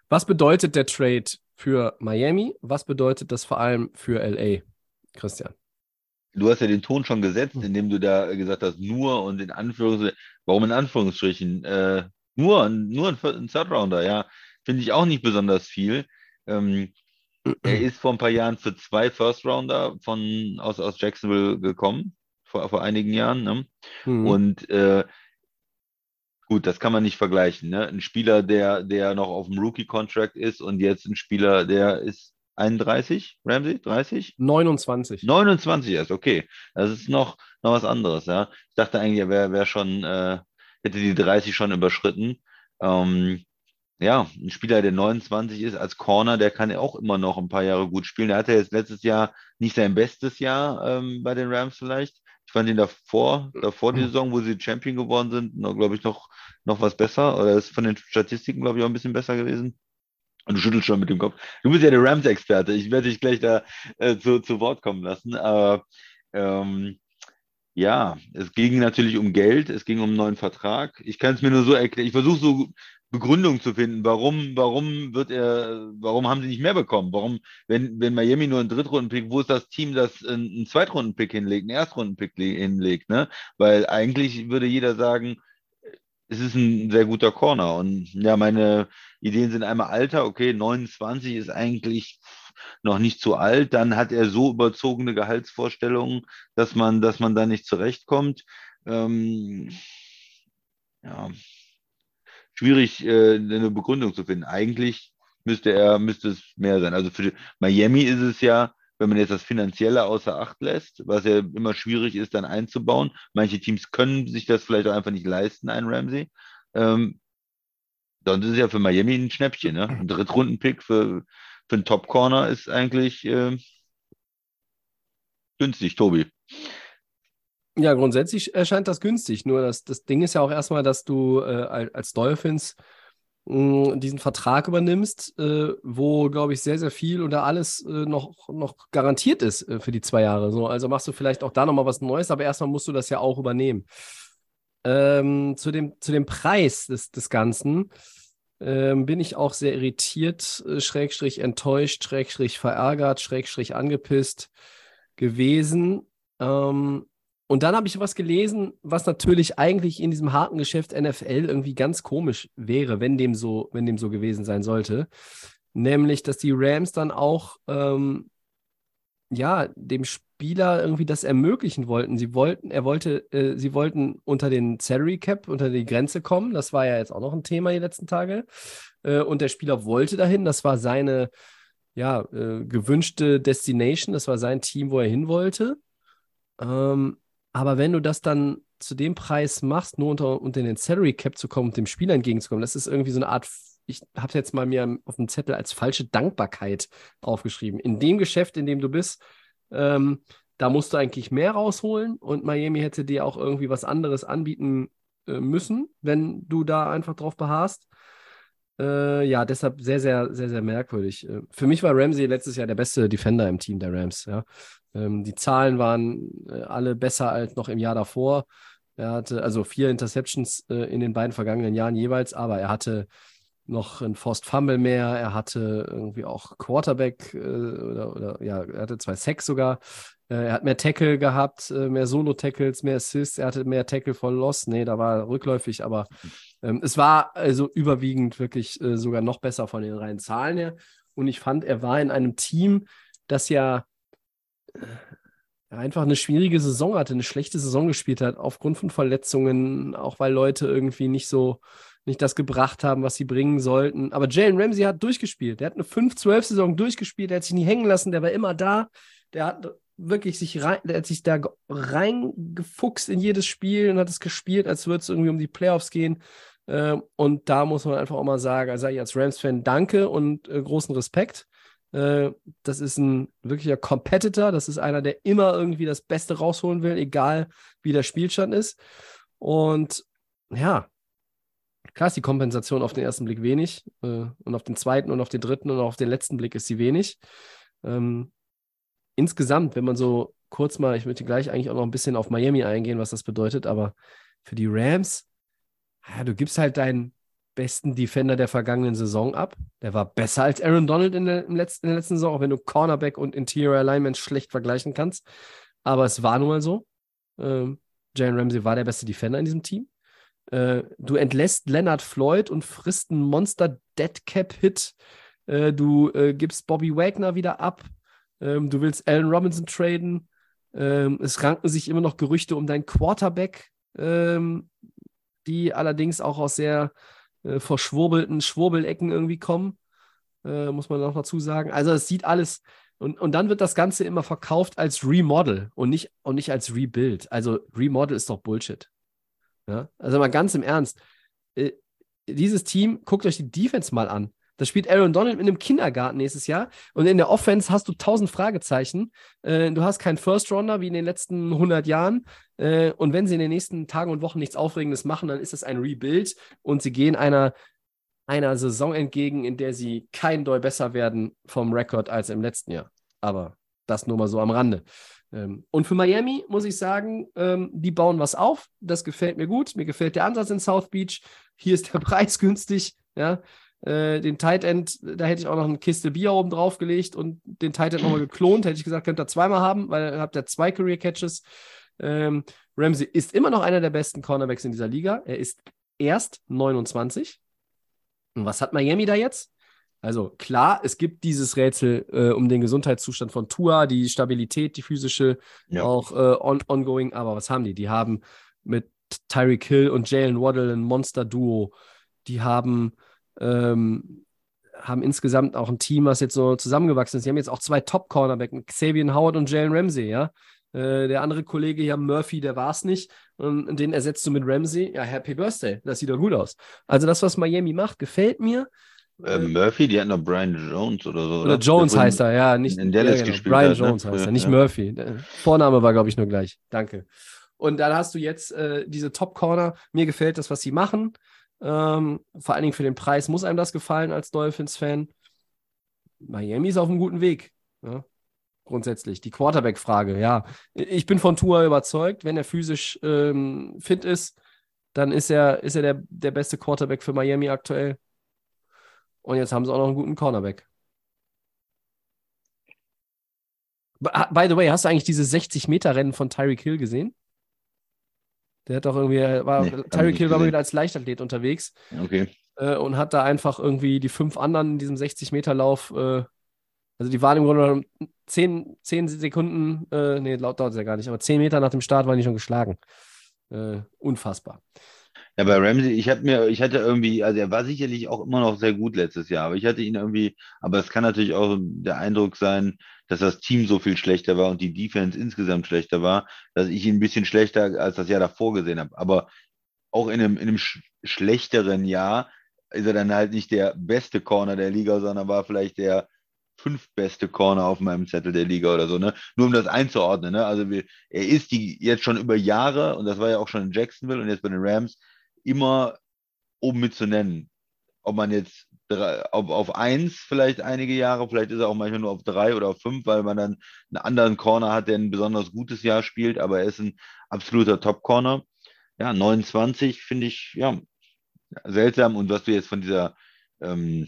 Was bedeutet der Trade für Miami. Was bedeutet das vor allem für LA, Christian? Du hast ja den Ton schon gesetzt, hm. indem du da gesagt hast, nur und in Anführungsstrichen, warum in Anführungsstrichen? Äh, nur, nur ein, ein Third Rounder, ja. Finde ich auch nicht besonders viel. Ähm, er *clears throat* ist vor ein paar Jahren für zwei First Rounder von, aus, aus Jacksonville gekommen, vor, vor einigen Jahren. Ne? Mhm. Und äh, Gut, das kann man nicht vergleichen. Ne? Ein Spieler, der, der noch auf dem Rookie-Contract ist und jetzt ein Spieler, der ist 31, Ramsey? 30? 29. 29 erst, okay. Das ist noch, noch was anderes, ja. Ich dachte eigentlich, er wäre wär schon, äh, hätte die 30 schon überschritten. Ähm, ja, ein Spieler, der 29 ist, als Corner, der kann ja auch immer noch ein paar Jahre gut spielen. Der hatte jetzt letztes Jahr nicht sein bestes Jahr ähm, bei den Rams vielleicht. Ich fand ihn davor, davor die Saison, wo sie Champion geworden sind, glaube ich, noch, noch was besser. Oder ist von den Statistiken, glaube ich, auch ein bisschen besser gewesen. Und du schüttelst schon mit dem Kopf. Du bist ja der Rams-Experte. Ich werde dich gleich da äh, zu, zu Wort kommen lassen. Aber ähm, ja, es ging natürlich um Geld, es ging um einen neuen Vertrag. Ich kann es mir nur so erklären. Ich versuche so Begründung zu finden, warum, warum wird er, warum haben sie nicht mehr bekommen? Warum, wenn, wenn Miami nur einen Drittrunden-Pick, wo ist das Team, das einen Zweitrunden-Pick hinlegt, einen Erstrunden-Pick hinlegt, ne? Weil eigentlich würde jeder sagen, es ist ein sehr guter Corner. Und ja, meine Ideen sind einmal Alter, okay, 29 ist eigentlich noch nicht zu alt, dann hat er so überzogene Gehaltsvorstellungen, dass man, dass man da nicht zurechtkommt. Ähm, ja, schwierig, äh, eine Begründung zu finden. Eigentlich müsste er, müsste es mehr sein. Also für Miami ist es ja, wenn man jetzt das Finanzielle außer Acht lässt, was ja immer schwierig ist, dann einzubauen. Manche Teams können sich das vielleicht auch einfach nicht leisten, ein Ramsey. Ähm, sonst ist es ja für Miami ein Schnäppchen. Ne? Ein Drittrunden-Pick für, für einen Top-Corner ist eigentlich äh, günstig, Tobi. Ja, grundsätzlich erscheint das günstig. Nur das, das Ding ist ja auch erstmal, dass du äh, als Dolphins mh, diesen Vertrag übernimmst, äh, wo, glaube ich, sehr, sehr viel oder alles äh, noch, noch garantiert ist äh, für die zwei Jahre. So, also machst du vielleicht auch da nochmal was Neues, aber erstmal musst du das ja auch übernehmen. Ähm, zu, dem, zu dem Preis des, des Ganzen ähm, bin ich auch sehr irritiert, äh, schrägstrich enttäuscht, schrägstrich verärgert, schrägstrich angepisst gewesen. Ähm, und dann habe ich was gelesen, was natürlich eigentlich in diesem harten Geschäft NFL irgendwie ganz komisch wäre, wenn dem so, wenn dem so gewesen sein sollte. Nämlich, dass die Rams dann auch ähm, ja, dem Spieler irgendwie das ermöglichen wollten. Sie wollten, er wollte, äh, sie wollten unter den Salary Cap, unter die Grenze kommen. Das war ja jetzt auch noch ein Thema die letzten Tage. Äh, und der Spieler wollte dahin. Das war seine, ja, äh, gewünschte Destination. Das war sein Team, wo er hin wollte. Ähm, aber wenn du das dann zu dem Preis machst, nur unter, unter den Salary Cap zu kommen und dem Spieler entgegenzukommen, das ist irgendwie so eine Art, ich habe jetzt mal mir auf dem Zettel als falsche Dankbarkeit aufgeschrieben. In dem Geschäft, in dem du bist, ähm, da musst du eigentlich mehr rausholen und Miami hätte dir auch irgendwie was anderes anbieten äh, müssen, wenn du da einfach drauf beharrst. Äh, ja, deshalb sehr, sehr, sehr, sehr merkwürdig. Äh, für mich war Ramsey letztes Jahr der beste Defender im Team der Rams. Ja. Ähm, die Zahlen waren äh, alle besser als noch im Jahr davor. Er hatte also vier Interceptions äh, in den beiden vergangenen Jahren jeweils, aber er hatte noch ein Forced Fumble mehr, er hatte irgendwie auch Quarterback äh, oder, oder, ja, er hatte zwei Sacks sogar. Äh, er hat mehr Tackle gehabt, äh, mehr Solo-Tackles, mehr Assists, er hatte mehr Tackle for Loss. Nee, da war er rückläufig, aber ähm, es war also überwiegend wirklich äh, sogar noch besser von den reinen Zahlen her. Und ich fand, er war in einem Team, das ja einfach eine schwierige Saison hatte, eine schlechte Saison gespielt hat, aufgrund von Verletzungen, auch weil Leute irgendwie nicht so, nicht das gebracht haben, was sie bringen sollten. Aber Jalen Ramsey hat durchgespielt. Der hat eine 5-12-Saison durchgespielt, der hat sich nie hängen lassen, der war immer da. Der hat wirklich sich rein, der hat sich da reingefuchst in jedes Spiel und hat es gespielt, als würde es irgendwie um die Playoffs gehen. Ähm, und da muss man einfach auch mal sagen, also ich als Rams-Fan danke und äh, großen Respekt. Äh, das ist ein wirklicher Competitor. Das ist einer, der immer irgendwie das Beste rausholen will, egal wie der Spielstand ist. Und ja, klar ist die Kompensation auf den ersten Blick wenig. Äh, und auf den zweiten und auf den dritten und auf den letzten Blick ist sie wenig. Ähm, insgesamt, wenn man so kurz mal, ich möchte gleich eigentlich auch noch ein bisschen auf Miami eingehen, was das bedeutet, aber für die Rams, ja, du gibst halt deinen besten Defender der vergangenen Saison ab. Der war besser als Aaron Donald in der, letzten, in der letzten Saison, auch wenn du Cornerback und Interior Alignment schlecht vergleichen kannst. Aber es war nun mal so. Ähm, Jalen Ramsey war der beste Defender in diesem Team. Äh, du entlässt Leonard Floyd und frisst einen Monster Dead Cap Hit. Äh, du äh, gibst Bobby Wagner wieder ab. Ähm, du willst Allen Robinson traden. Ähm, es ranken sich immer noch Gerüchte um deinen Quarterback, ähm, die allerdings auch aus sehr äh, verschwurbelten Schwurbelecken irgendwie kommen. äh, muss man noch dazu sagen. Also es sieht alles, und, und dann wird das Ganze immer verkauft als Remodel und nicht, und nicht als Rebuild. Also Remodel ist doch Bullshit. Ja? Also mal ganz im Ernst. Äh, dieses Team, guckt euch die Defense mal an. Da spielt Aaron Donald in einem Kindergarten nächstes Jahr. Und in der Offense hast du tausend Fragezeichen. Äh, du hast keinen First Rounder wie in den letzten 100 Jahren. Äh, und wenn sie in den nächsten Tagen und Wochen nichts Aufregendes machen, dann ist es ein Rebuild. Und sie gehen einer, einer Saison entgegen, in der sie kein Doll besser werden vom Rekord als im letzten Jahr. Aber das nur mal so am Rande. Ähm, und für Miami muss ich sagen, ähm, die bauen was auf. Das gefällt mir gut. Mir gefällt der Ansatz in South Beach. Hier ist der *laughs* Preis günstig. Ja, äh, den Tight End, da hätte ich auch noch eine Kiste Bier oben drauf gelegt und den Tight End nochmal *clears throat* geklont. Hätte ich gesagt, könnt ihr zweimal haben, weil ihr habt ja zwei Career Catches. Ähm, Ramsey ist immer noch einer der besten Cornerbacks in dieser Liga. Er ist erst 29. Und was hat Miami da jetzt? Also klar, es gibt dieses Rätsel äh, um den Gesundheitszustand von Tua, die Stabilität, die physische, ja. auch äh, on ongoing. Aber was haben die? Die haben mit Tyreek Hill und Jalen Waddle ein Monster-Duo. Die haben ähm, haben insgesamt auch ein Team, was jetzt so zusammengewachsen ist. Sie haben jetzt auch zwei Top-Cornerback, Xavier Howard und Jalen Ramsey, ja. Äh, der andere Kollege hier, Murphy, der war es nicht. Und den ersetzt du mit Ramsey. Ja, Happy Birthday. Das sieht doch gut aus. Also das, was Miami macht, gefällt mir. Äh, Murphy, die hat noch Brian Jones oder so. Oder, oder? Jones heißt er, ja. Nicht, in Dallas ja, genau. gespielt Brian hat, ne? Jones heißt er, nicht ja. Murphy. Der Vorname war, glaube ich, nur gleich. Danke. Und dann hast du jetzt äh, diese Top-Corner. Mir gefällt das, was sie machen. Ähm, vor allen Dingen für den Preis muss einem das gefallen als Dolphins-Fan. Miami ist auf einem guten Weg. Ja? Grundsätzlich. Die Quarterback-Frage, ja. Ich bin von Tua überzeugt, wenn er physisch ähm, fit ist, dann ist er, ist er der, der beste Quarterback für Miami aktuell. Und jetzt haben sie auch noch einen guten Cornerback. By the way, hast du eigentlich diese 60-Meter-Rennen von Tyreek Hill gesehen? Der hat doch irgendwie, war, Nee, Tyreek nicht Hill war mal wieder als Leichtathlet unterwegs Okay. äh, und hat da einfach irgendwie die fünf anderen in diesem 60-Meter-Lauf, äh, also die waren im Grunde genommen 10, 10 Sekunden, äh, nee, laut dauert es ja gar nicht, aber 10 Meter nach dem Start waren die schon geschlagen. Äh, unfassbar. Ja, bei Ramsey, ich hatte mir, ich hatte irgendwie, also er war sicherlich auch immer noch sehr gut letztes Jahr, aber ich hatte ihn irgendwie, aber es kann natürlich auch der Eindruck sein, dass das Team so viel schlechter war und die Defense insgesamt schlechter war, dass ich ihn ein bisschen schlechter als das Jahr davor gesehen habe. Aber auch in einem, in einem sch schlechteren Jahr ist er dann halt nicht der beste Corner der Liga, sondern war vielleicht der fünftbeste Corner auf meinem Zettel der Liga oder so, ne? Nur um das einzuordnen, ne? Also wir, er ist die jetzt schon über Jahre, und das war ja auch schon in Jacksonville und jetzt bei den Rams, immer oben mit zu nennen. Ob man jetzt drei, auf, auf eins vielleicht einige Jahre, vielleicht ist er auch manchmal nur auf drei oder auf fünf, weil man dann einen anderen Corner hat, der ein besonders gutes Jahr spielt, aber er ist ein absoluter Top-Corner. Ja, 29 finde ich, ja, seltsam. Und was du jetzt von dieser ähm,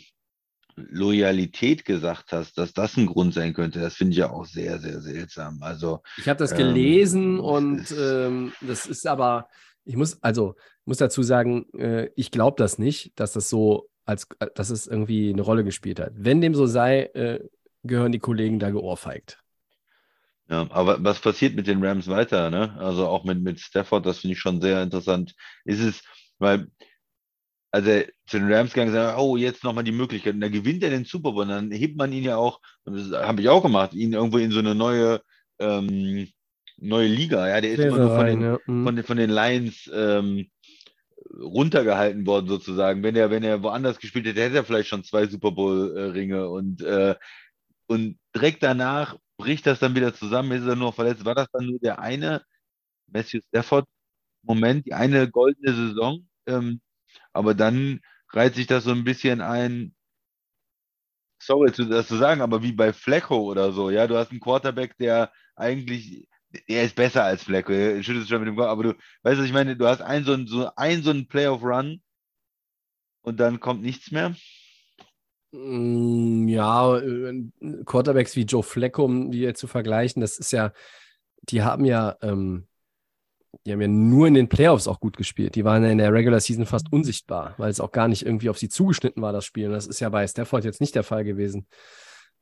Loyalität gesagt hast, dass das ein Grund sein könnte, das finde ich ja auch sehr, sehr seltsam. Also, Ich habe das Ähm, gelesen das und ähm, das ist aber, ich muss, also, muss dazu sagen, äh, ich glaube das nicht, dass das so, als äh, dass es irgendwie eine Rolle gespielt hat. Wenn dem so sei, äh, gehören die Kollegen da geohrfeigt. Ja, aber was passiert mit den Rams weiter, ne? Also auch mit, mit Stafford, das finde ich schon sehr interessant. Ist es, weil, als er zu den Rams gegangen ist, oh, jetzt nochmal die Möglichkeit, und da gewinnt er den Super Bowl, dann hebt man ihn ja auch, das habe ich auch gemacht, ihn irgendwo in so eine neue, ähm, neue Liga, ja, der ist immer nur von den, ja. Mhm. von den, von den Lions ähm, runtergehalten worden, sozusagen. Wenn er, wenn er woanders gespielt hätte, hätte er vielleicht schon zwei Super Bowl-Ringe und, äh, und direkt danach bricht das dann wieder zusammen, ist er nur verletzt. War das dann nur der eine Matthew Stafford-Moment, die eine goldene Saison? Ähm, aber dann reiht sich das so ein bisschen ein, sorry das zu sagen, aber wie bei Flecko oder so, ja, du hast einen Quarterback, der eigentlich, der ist besser als Flecko, er schüttelt schon mit dem Kopf, aber du, weißt du, was ich meine, du hast einen so einen, so einen, so einen Playoff-Run und dann kommt nichts mehr. Mm, Ja, äh, Quarterbacks wie Joe Flacco, um die jetzt zu vergleichen, das ist ja, die haben ja, ähm, die haben ja nur in den Playoffs auch gut gespielt. Die waren ja in der Regular Season fast unsichtbar, weil es auch gar nicht irgendwie auf sie zugeschnitten war, das Spiel. Und das ist ja bei Stafford jetzt nicht der Fall gewesen.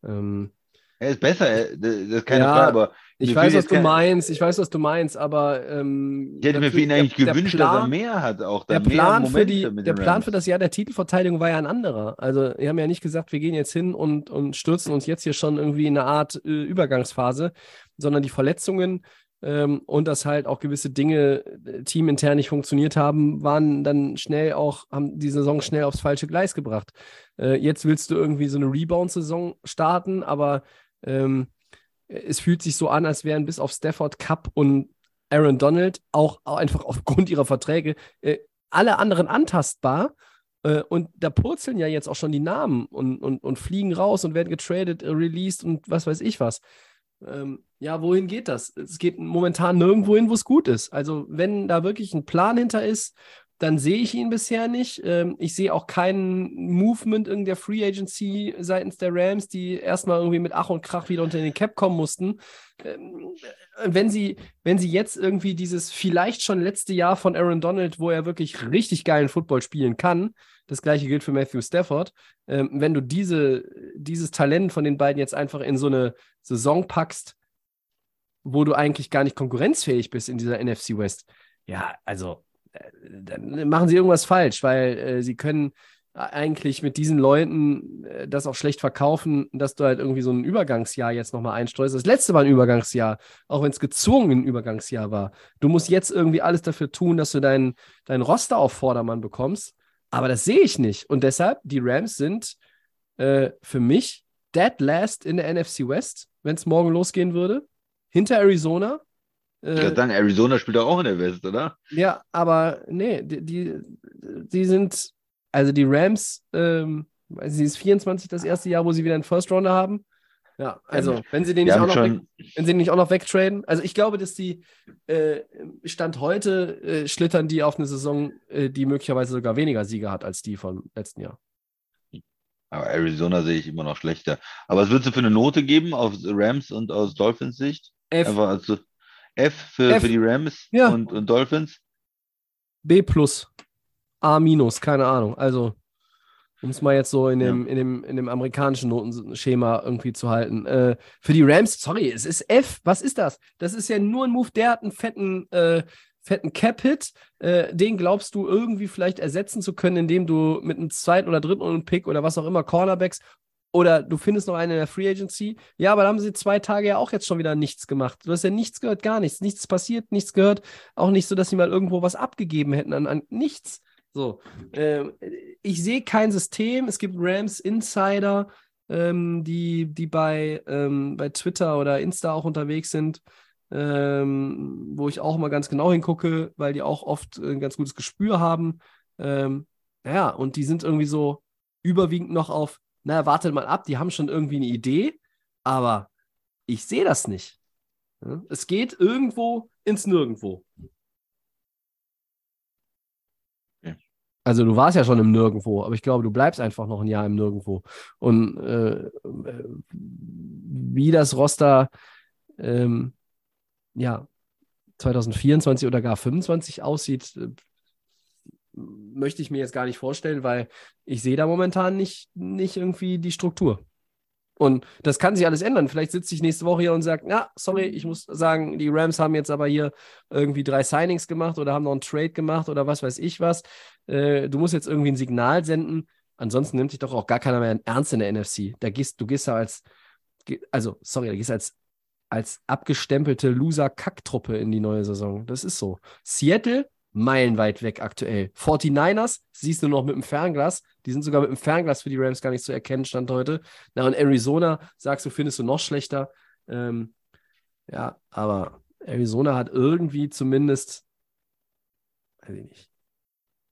Ähm, Er ist besser, er- das ist keine Ja. Frage, aber Ich Mir weiß, was du meinst, ich weiß, was du meinst, aber ähm, Ich hätte mir für ihn eigentlich der- der gewünscht, dass er Plan- mehr hat, auch Der Plan, für die, der Plan für das Jahr der Titelverteidigung war ja ein anderer. Also, wir haben ja nicht gesagt, wir gehen jetzt hin und, und stürzen uns jetzt hier schon irgendwie in eine Art äh, Übergangsphase, sondern die Verletzungen ähm, und dass halt auch gewisse Dinge äh, teamintern nicht funktioniert haben, waren dann schnell auch, haben die Saison schnell aufs falsche Gleis gebracht. Äh, jetzt willst du irgendwie so eine Rebound-Saison starten, aber ähm, es fühlt sich so an, als wären bis auf Stafford Cup und Aaron Donald auch, einfach aufgrund ihrer Verträge äh, alle anderen antastbar. Äh, und da purzeln ja jetzt auch schon die Namen und, und, und fliegen raus und werden getradet, äh, released und was weiß ich was. Ähm, ja, wohin geht das? Es geht momentan nirgendwo hin, wo es gut ist. Also, wenn da wirklich ein Plan hinter ist, dann sehe ich ihn bisher nicht. Ähm, ich sehe auch keinen Movement in der Free Agency seitens der Rams, die erstmal irgendwie mit Ach und Krach wieder unter den Cap kommen mussten. Ähm, wenn sie, wenn sie jetzt irgendwie dieses vielleicht schon letzte Jahr von Aaron Donald, wo er wirklich richtig geilen Football spielen kann, das gleiche gilt für Matthew Stafford, ähm, wenn du diese, dieses Talent von den beiden jetzt einfach in so eine Saison packst, wo du eigentlich gar nicht konkurrenzfähig bist in dieser NFC West, ja, also dann machen sie irgendwas falsch, weil äh, sie können eigentlich mit diesen Leuten äh, das auch schlecht verkaufen, dass du halt irgendwie so ein Übergangsjahr jetzt nochmal einstreust. Das letzte war ein Übergangsjahr, auch wenn es gezwungen ein Übergangsjahr war. Du musst jetzt irgendwie alles dafür tun, dass du deinen dein Roster auf Vordermann bekommst. Aber das sehe ich nicht. Und deshalb, die Rams sind äh, für mich dead last in der NFC West, wenn es morgen losgehen würde. Hinter Arizona. Ich Äh, würde sagen, Arizona spielt doch auch in der West, oder? ja, aber nee, die, die, die sind, also die Rams, ähm, nicht, ist 24 das erste Jahr, wo sie wieder einen First Rounder haben. Ja, also wenn sie den nicht auch noch weg, wenn sie den nicht auch noch wegtraden. Also ich glaube, dass die äh, Stand heute äh, schlittern die auf eine Saison, äh, die möglicherweise sogar weniger Siege hat als die vom letzten Jahr. aber Arizona sehe ich immer noch schlechter. Aber was würdest du für eine Note geben aus Rams und aus Dolphins Sicht? F, Einfach also F für, F. für die Rams Ja. und, und Dolphins? B plus, A minus, keine Ahnung. Also um es mal jetzt so in dem, in dem, in dem amerikanischen Notenschema irgendwie zu halten. Äh, für die Rams, sorry, es ist F. Was ist das? Das ist ja nur ein Move, der hat einen fetten, äh, fetten Cap-Hit. Äh, den glaubst du irgendwie vielleicht ersetzen zu können, indem du mit einem zweiten oder dritten und Pick oder was auch immer Cornerbacks oder du findest noch einen in der Free Agency. Ja, aber da haben sie zwei Tage ja auch jetzt schon wieder nichts gemacht. Du hast ja nichts gehört, gar nichts. Nichts passiert, nichts gehört. Auch nicht so, dass sie mal irgendwo was abgegeben hätten an, an nichts. So, ähm, ich sehe kein System. Es gibt Rams Insider, ähm, die, die bei, ähm, bei Twitter oder Insta auch unterwegs sind, ähm, wo ich auch mal ganz genau hingucke, weil die auch oft ein ganz gutes Gespür haben. Ähm, ja, und die sind irgendwie so überwiegend noch auf, naja, wartet mal ab, die haben schon irgendwie eine Idee, aber ich sehe das nicht. Es geht irgendwo ins Nirgendwo. Also du warst ja schon im Nirgendwo, aber ich glaube, du bleibst einfach noch ein Jahr im Nirgendwo. Und äh, wie das Roster ähm, ja 2024 oder gar 25 aussieht, äh, möchte ich mir jetzt gar nicht vorstellen, weil ich sehe da momentan nicht, nicht irgendwie die Struktur. Und das kann sich alles ändern. Vielleicht sitze ich nächste Woche hier und sage, na, sorry, ich muss sagen, die Rams haben jetzt aber hier irgendwie drei Signings gemacht oder haben noch einen Trade gemacht oder was weiß ich was. Äh, du musst jetzt irgendwie ein Signal senden. Ansonsten nimmt dich doch auch gar keiner mehr ernst in der NFC. Da gehst, du gehst da als, also, sorry, da gehst als, als abgestempelte Loser-Kacktruppe in die neue Saison. Das ist so. Seattle, meilenweit weg aktuell. 49ers, siehst du noch mit dem Fernglas. Die sind sogar mit dem Fernglas für die Rams gar nicht zu erkennen, Stand heute. Na, und Arizona, sagst du, findest du noch schlechter. Ähm, ja, aber Arizona hat irgendwie zumindest, weiß ich nicht.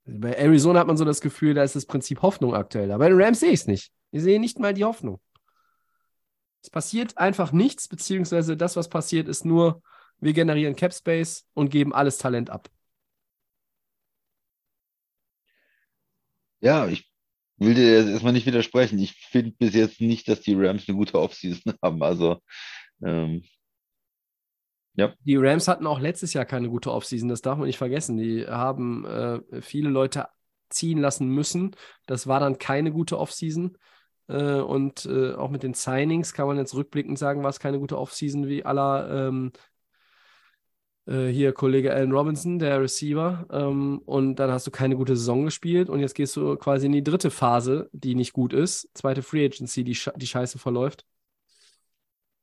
Bei Arizona hat man so das Gefühl, da ist das Prinzip Hoffnung aktuell. Aber bei den Rams sehe ich es nicht. Ich sehe nicht mal die Hoffnung. Es passiert einfach nichts, beziehungsweise das, was passiert, ist nur, wir generieren Cap Space und geben alles Talent ab. Ja, ich will dir erstmal nicht widersprechen. Ich finde bis jetzt nicht, dass die Rams eine gute Offseason *laughs* haben. Also, ähm, ja. Die Rams hatten auch letztes Jahr keine gute Offseason, das darf man nicht vergessen. Die haben äh, viele Leute ziehen lassen müssen. Das war dann keine gute Offseason. Äh, und äh, auch mit den Signings kann man jetzt rückblickend sagen, war es keine gute Offseason wie aller ähm, äh, hier Kollege Allen Robinson, der Receiver. Ähm, und dann hast du keine gute Saison gespielt und jetzt gehst du quasi in die dritte Phase, die nicht gut ist. Zweite Free Agency, die, die scheiße verläuft.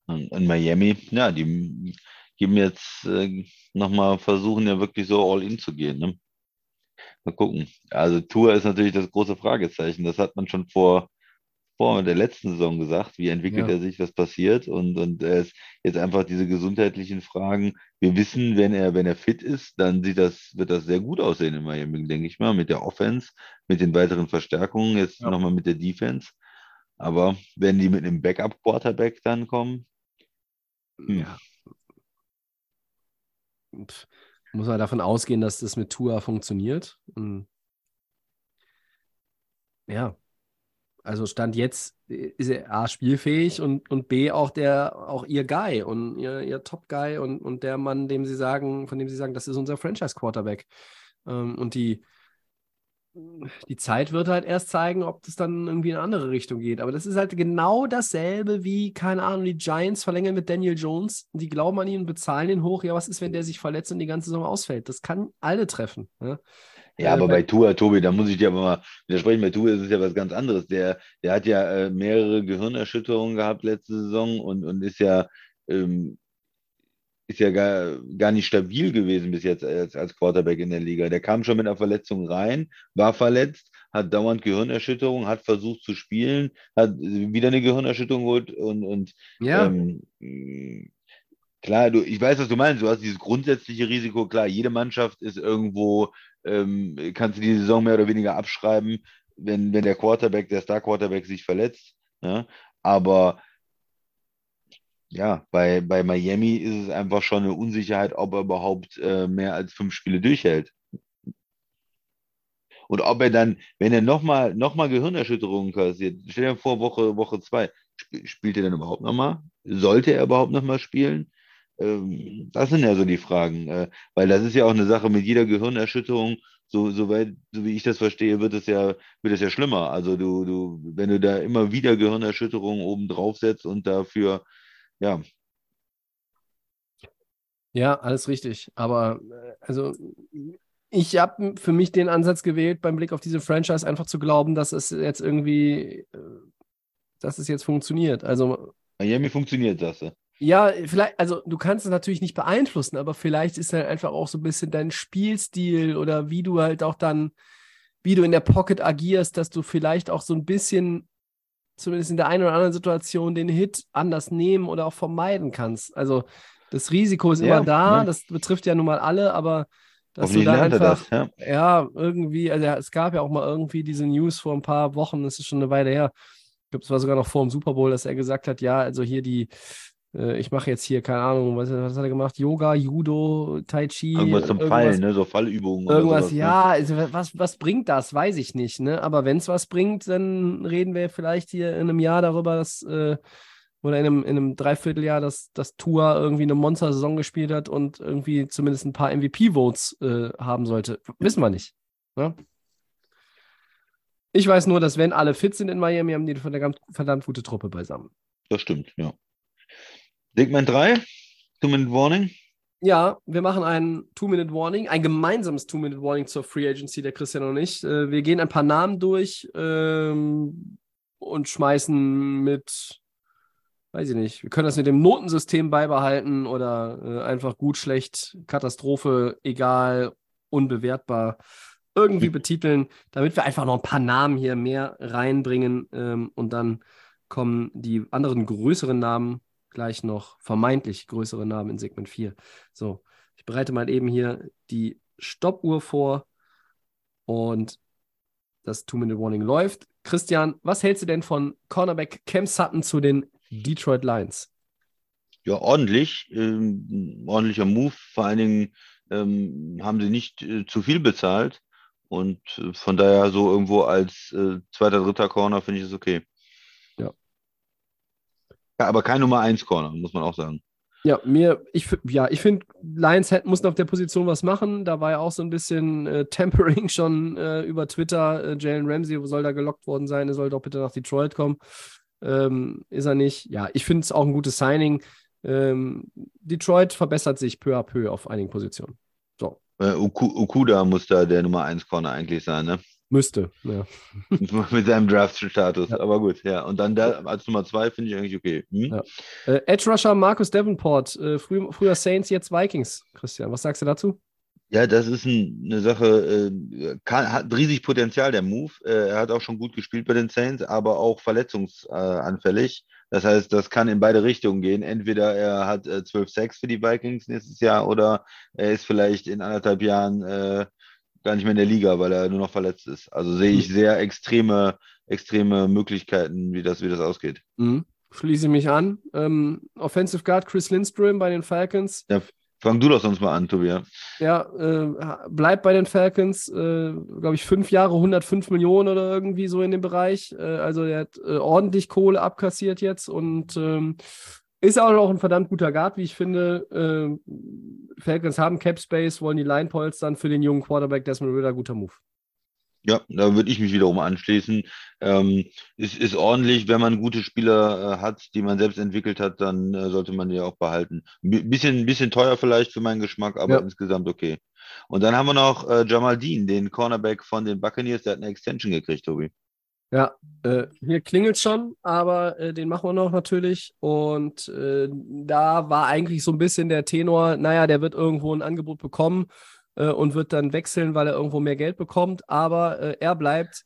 In Miami, ja, die geben jetzt äh, nochmal versuchen ja wirklich so all in zu gehen. Ne? Mal gucken. Also Tour ist natürlich das große Fragezeichen. Das hat man schon vor, vor der letzten Saison gesagt. Wie entwickelt Ja. er sich, was passiert? Und, und er ist jetzt einfach diese gesundheitlichen Fragen. Wir wissen, wenn er, wenn er fit ist, dann sieht das, wird das sehr gut aussehen in Miami, denke ich mal, mit der Offense, mit den weiteren Verstärkungen, jetzt Ja. nochmal mit der Defense. Aber wenn die mit einem Backup-Quarterback dann kommen, hm. Ja. Muss man davon ausgehen, dass das mit Tua funktioniert. Und ja, also Stand jetzt ist er A spielfähig und, und B auch der, auch ihr Guy und ihr, ihr Top-Guy und, und der Mann, dem sie sagen, von dem sie sagen, das ist unser Franchise-Quarterback. Ähm, und die, die Zeit wird halt erst zeigen, ob das dann irgendwie in eine andere Richtung geht. Aber das ist halt genau dasselbe wie, keine Ahnung, die Giants verlängern mit Daniel Jones. Die glauben an ihn und bezahlen ihn hoch. Ja, was ist, wenn der sich verletzt und die ganze Saison ausfällt? Das kann alle treffen. Ne? Ja, aber bei- Tua, Tobi, da muss ich dir aber mal widersprechen. Bei Tua ist es ja was ganz anderes. Der, der hat ja äh, mehrere Gehirnerschütterungen gehabt letzte Saison und, und ist ja, ähm, ist ja gar, gar nicht stabil gewesen bis jetzt als, als Quarterback in der Liga. Der kam schon mit einer Verletzung rein, war verletzt, hat dauernd Gehirnerschütterung, hat versucht zu spielen, hat wieder eine Gehirnerschütterung geholt und, und Ja, ähm, klar, du, ich weiß, was du meinst. Du hast dieses grundsätzliche Risiko. Klar, jede Mannschaft ist irgendwo, ähm, kannst du die Saison mehr oder weniger abschreiben, wenn, wenn der Quarterback, der Star-Quarterback sich verletzt. Ne? Aber ja, bei, bei Miami ist es einfach schon eine Unsicherheit, ob er überhaupt äh, mehr als fünf Spiele durchhält. Und ob er dann, wenn er nochmal noch mal Gehirnerschütterungen kassiert, stell dir vor, Woche, Woche zwei, sp spielt er dann überhaupt nochmal? Sollte er überhaupt nochmal spielen? Ähm, das sind ja so die Fragen. Äh, weil das ist ja auch eine Sache mit jeder Gehirnerschütterung, so, so, weit, so wie ich das verstehe, wird es ja, wird es ja schlimmer. Also du, du, wenn du da immer wieder Gehirnerschütterungen oben drauf setzt und dafür, ja, ja, alles richtig. Aber äh, also ich habe für mich den Ansatz gewählt, beim Blick auf diese Franchise einfach zu glauben, dass es jetzt irgendwie, äh, dass es jetzt funktioniert. Also Miami funktioniert, sagst du. Ja, vielleicht, also du kannst es natürlich nicht beeinflussen, aber vielleicht ist halt einfach auch so ein bisschen dein Spielstil oder wie du halt auch dann, wie du in der Pocket agierst, dass du vielleicht auch so ein bisschen, zumindest in der einen oder anderen Situation, den Hit anders nehmen oder auch vermeiden kannst. Also das Risiko ist Ja, immer da, ja. das betrifft ja nun mal alle, aber dass du da einfach, das, ja. ja, irgendwie, also ja, es gab ja auch mal irgendwie diese News vor ein paar Wochen, das ist schon eine Weile her. Ich glaube, es war sogar noch vor dem Super Bowl, dass er gesagt hat, ja, also hier die, äh, ich mache jetzt hier, keine Ahnung, was, was hat er gemacht? Yoga, Judo, Tai Chi, Irgendwas zum Fallen, ne? So Fallübungen oder irgendwas, sowas, ne? ja, also was, was bringt das? Weiß ich nicht, ne? Aber wenn es was bringt, dann reden wir vielleicht hier in einem Jahr darüber, dass, äh, oder in einem, in einem Dreivierteljahr, dass, dass Tua irgendwie eine Monster-Saison gespielt hat und irgendwie zumindest ein paar MVP-Votes äh, haben sollte. Wissen wir nicht. Ne? Ich weiß nur, dass wenn alle fit sind in Miami, haben die eine verdammt, verdammt gute Truppe beisammen. Das stimmt, ja. Segment 3, Two-Minute Warning. Ja, wir machen ein Two-Minute-Warning, ein gemeinsames Two-Minute-Warning zur Free Agency, der Christian und ich. Äh, wir gehen ein paar Namen durch ähm, und schmeißen mit, weiß ich nicht, wir können das mit dem Notensystem beibehalten oder äh, einfach gut, schlecht, Katastrophe, egal, unbewertbar irgendwie betiteln, damit wir einfach noch ein paar Namen hier mehr reinbringen ähm, und dann kommen die anderen größeren Namen gleich noch, vermeintlich größere Namen in Segment 4. So, ich bereite mal eben hier die Stoppuhr vor und das Two-Minute-Warning läuft. Christian, was hältst du denn von Cornerback Cam Sutton zu den Detroit Lions? Ja, ordentlich. Ähm, ordentlicher Move. Vor allen Dingen ähm, haben sie nicht äh, zu viel bezahlt. Und äh, von daher so irgendwo als äh, zweiter, dritter Corner finde ich es okay. Ja. Aber kein Nummer 1 Corner, muss man auch sagen. Ja, mir, ich, ja, ich finde, Lions muss auf der Position was machen. Da war ja auch so ein bisschen äh, Tempering *laughs* schon äh, über Twitter. Äh, Jalen Ramsey soll da gelockt worden sein, er soll doch bitte nach Detroit kommen. Ähm, ist er nicht. Ja, ich finde es auch ein gutes Signing. Ähm, Detroit verbessert sich peu à peu auf einigen Positionen. So. Äh, Okuda muss da der Nummer 1 Corner eigentlich sein, ne? Müsste, ja. *laughs* Mit seinem Draft-Status, ja. aber gut, ja. Und dann der als Nummer zwei finde ich eigentlich okay. Hm? Ja. Äh, Edge Rusher Markus Davenport, äh, früh, früher Saints, jetzt Vikings. Christian, was sagst du dazu? Ja, das ist ein, eine Sache, äh, kann, hat riesig Potenzial, der Move. Äh, er hat auch schon gut gespielt bei den Saints, aber auch verletzungsanfällig. Das heißt, das kann in beide Richtungen gehen. Entweder er hat äh, 12 Sacks für die Vikings nächstes Jahr oder er ist vielleicht in anderthalb Jahren äh, gar nicht mehr in der Liga, weil er nur noch verletzt ist. Also sehe ich mhm. sehr extreme, extreme Möglichkeiten, wie das, wie das ausgeht. Mhm. Schließe mich an. Ähm, Offensive Guard Chris Lindstrom bei den Falcons. Ja, fang du doch sonst mal an, Tobias. Ja, äh, bleibt bei den Falcons, äh, glaube ich, fünf Jahre, 105 Millionen oder irgendwie so in dem Bereich. Äh, also er hat äh, ordentlich Kohle abkassiert jetzt und ähm, ist auch noch ein verdammt guter Guard, wie ich finde. Äh, Falcons haben Cap Space, wollen die Line polstern für den jungen Quarterback Desmond Ritter, guter Move. Ja, da würde ich mich wiederum anschließen. Ähm, es ist ordentlich, wenn man gute Spieler äh, hat, die man selbst entwickelt hat, dann äh, sollte man die auch behalten. Ein bisschen, bisschen teuer vielleicht für meinen Geschmack, aber ja. insgesamt okay. Und dann haben wir noch äh, Jamal Dean, den Cornerback von den Buccaneers, der hat eine Extension gekriegt, Tobi. Ja, äh, hier klingelt schon, aber äh, den machen wir noch natürlich. Und äh, da war eigentlich so ein bisschen der Tenor, naja, der wird irgendwo ein Angebot bekommen äh, und wird dann wechseln, weil er irgendwo mehr Geld bekommt. Aber äh, er bleibt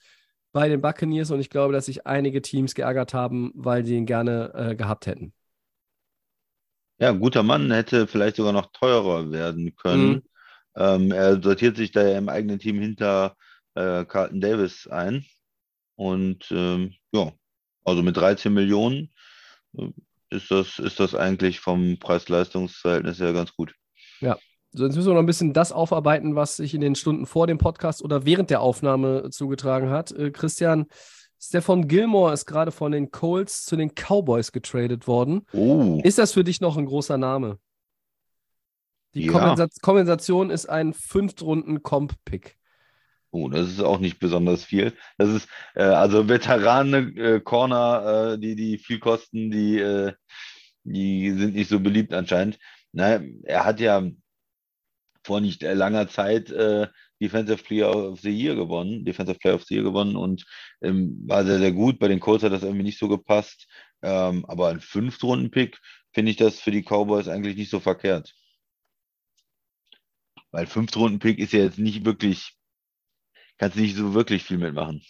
bei den Buccaneers und ich glaube, dass sich einige Teams geärgert haben, weil sie ihn gerne äh, gehabt hätten. Ja, guter Mann hätte vielleicht sogar noch teurer werden können. Mhm. Ähm, er sortiert sich da ja im eigenen Team hinter Carlton Davis ein. Und ähm, ja, also mit 13 Millionen äh, ist, das, ist das eigentlich vom Preis-Leistungs-Verhältnis her ganz gut. Ja, so, jetzt müssen wir noch ein bisschen das aufarbeiten, was sich in den Stunden vor dem Podcast oder während der Aufnahme zugetragen hat. Äh, Christian, Stefan Gilmore ist gerade von den Colts zu den Cowboys getradet worden. Oh. Ist das für dich noch ein großer Name? Die ja. Kompensation ist ein Fünftrunden-Comp-Pick. Oh, das ist auch nicht besonders viel. Das ist äh, also Veterane äh, Corner, äh, die, die viel kosten, die, äh, die sind nicht so beliebt anscheinend. Na, er hat ja vor nicht langer Zeit äh, Defensive Player of the Year gewonnen, Defensive Player of the Year gewonnen und ähm, war sehr, sehr gut. Bei den Colts hat das irgendwie nicht so gepasst. Ähm, aber ein Fünftrunden-Pick finde ich das für die Cowboys eigentlich nicht so verkehrt. Weil Fünftrunden-Pick ist ja jetzt nicht wirklich kannst du nicht so wirklich viel mitmachen.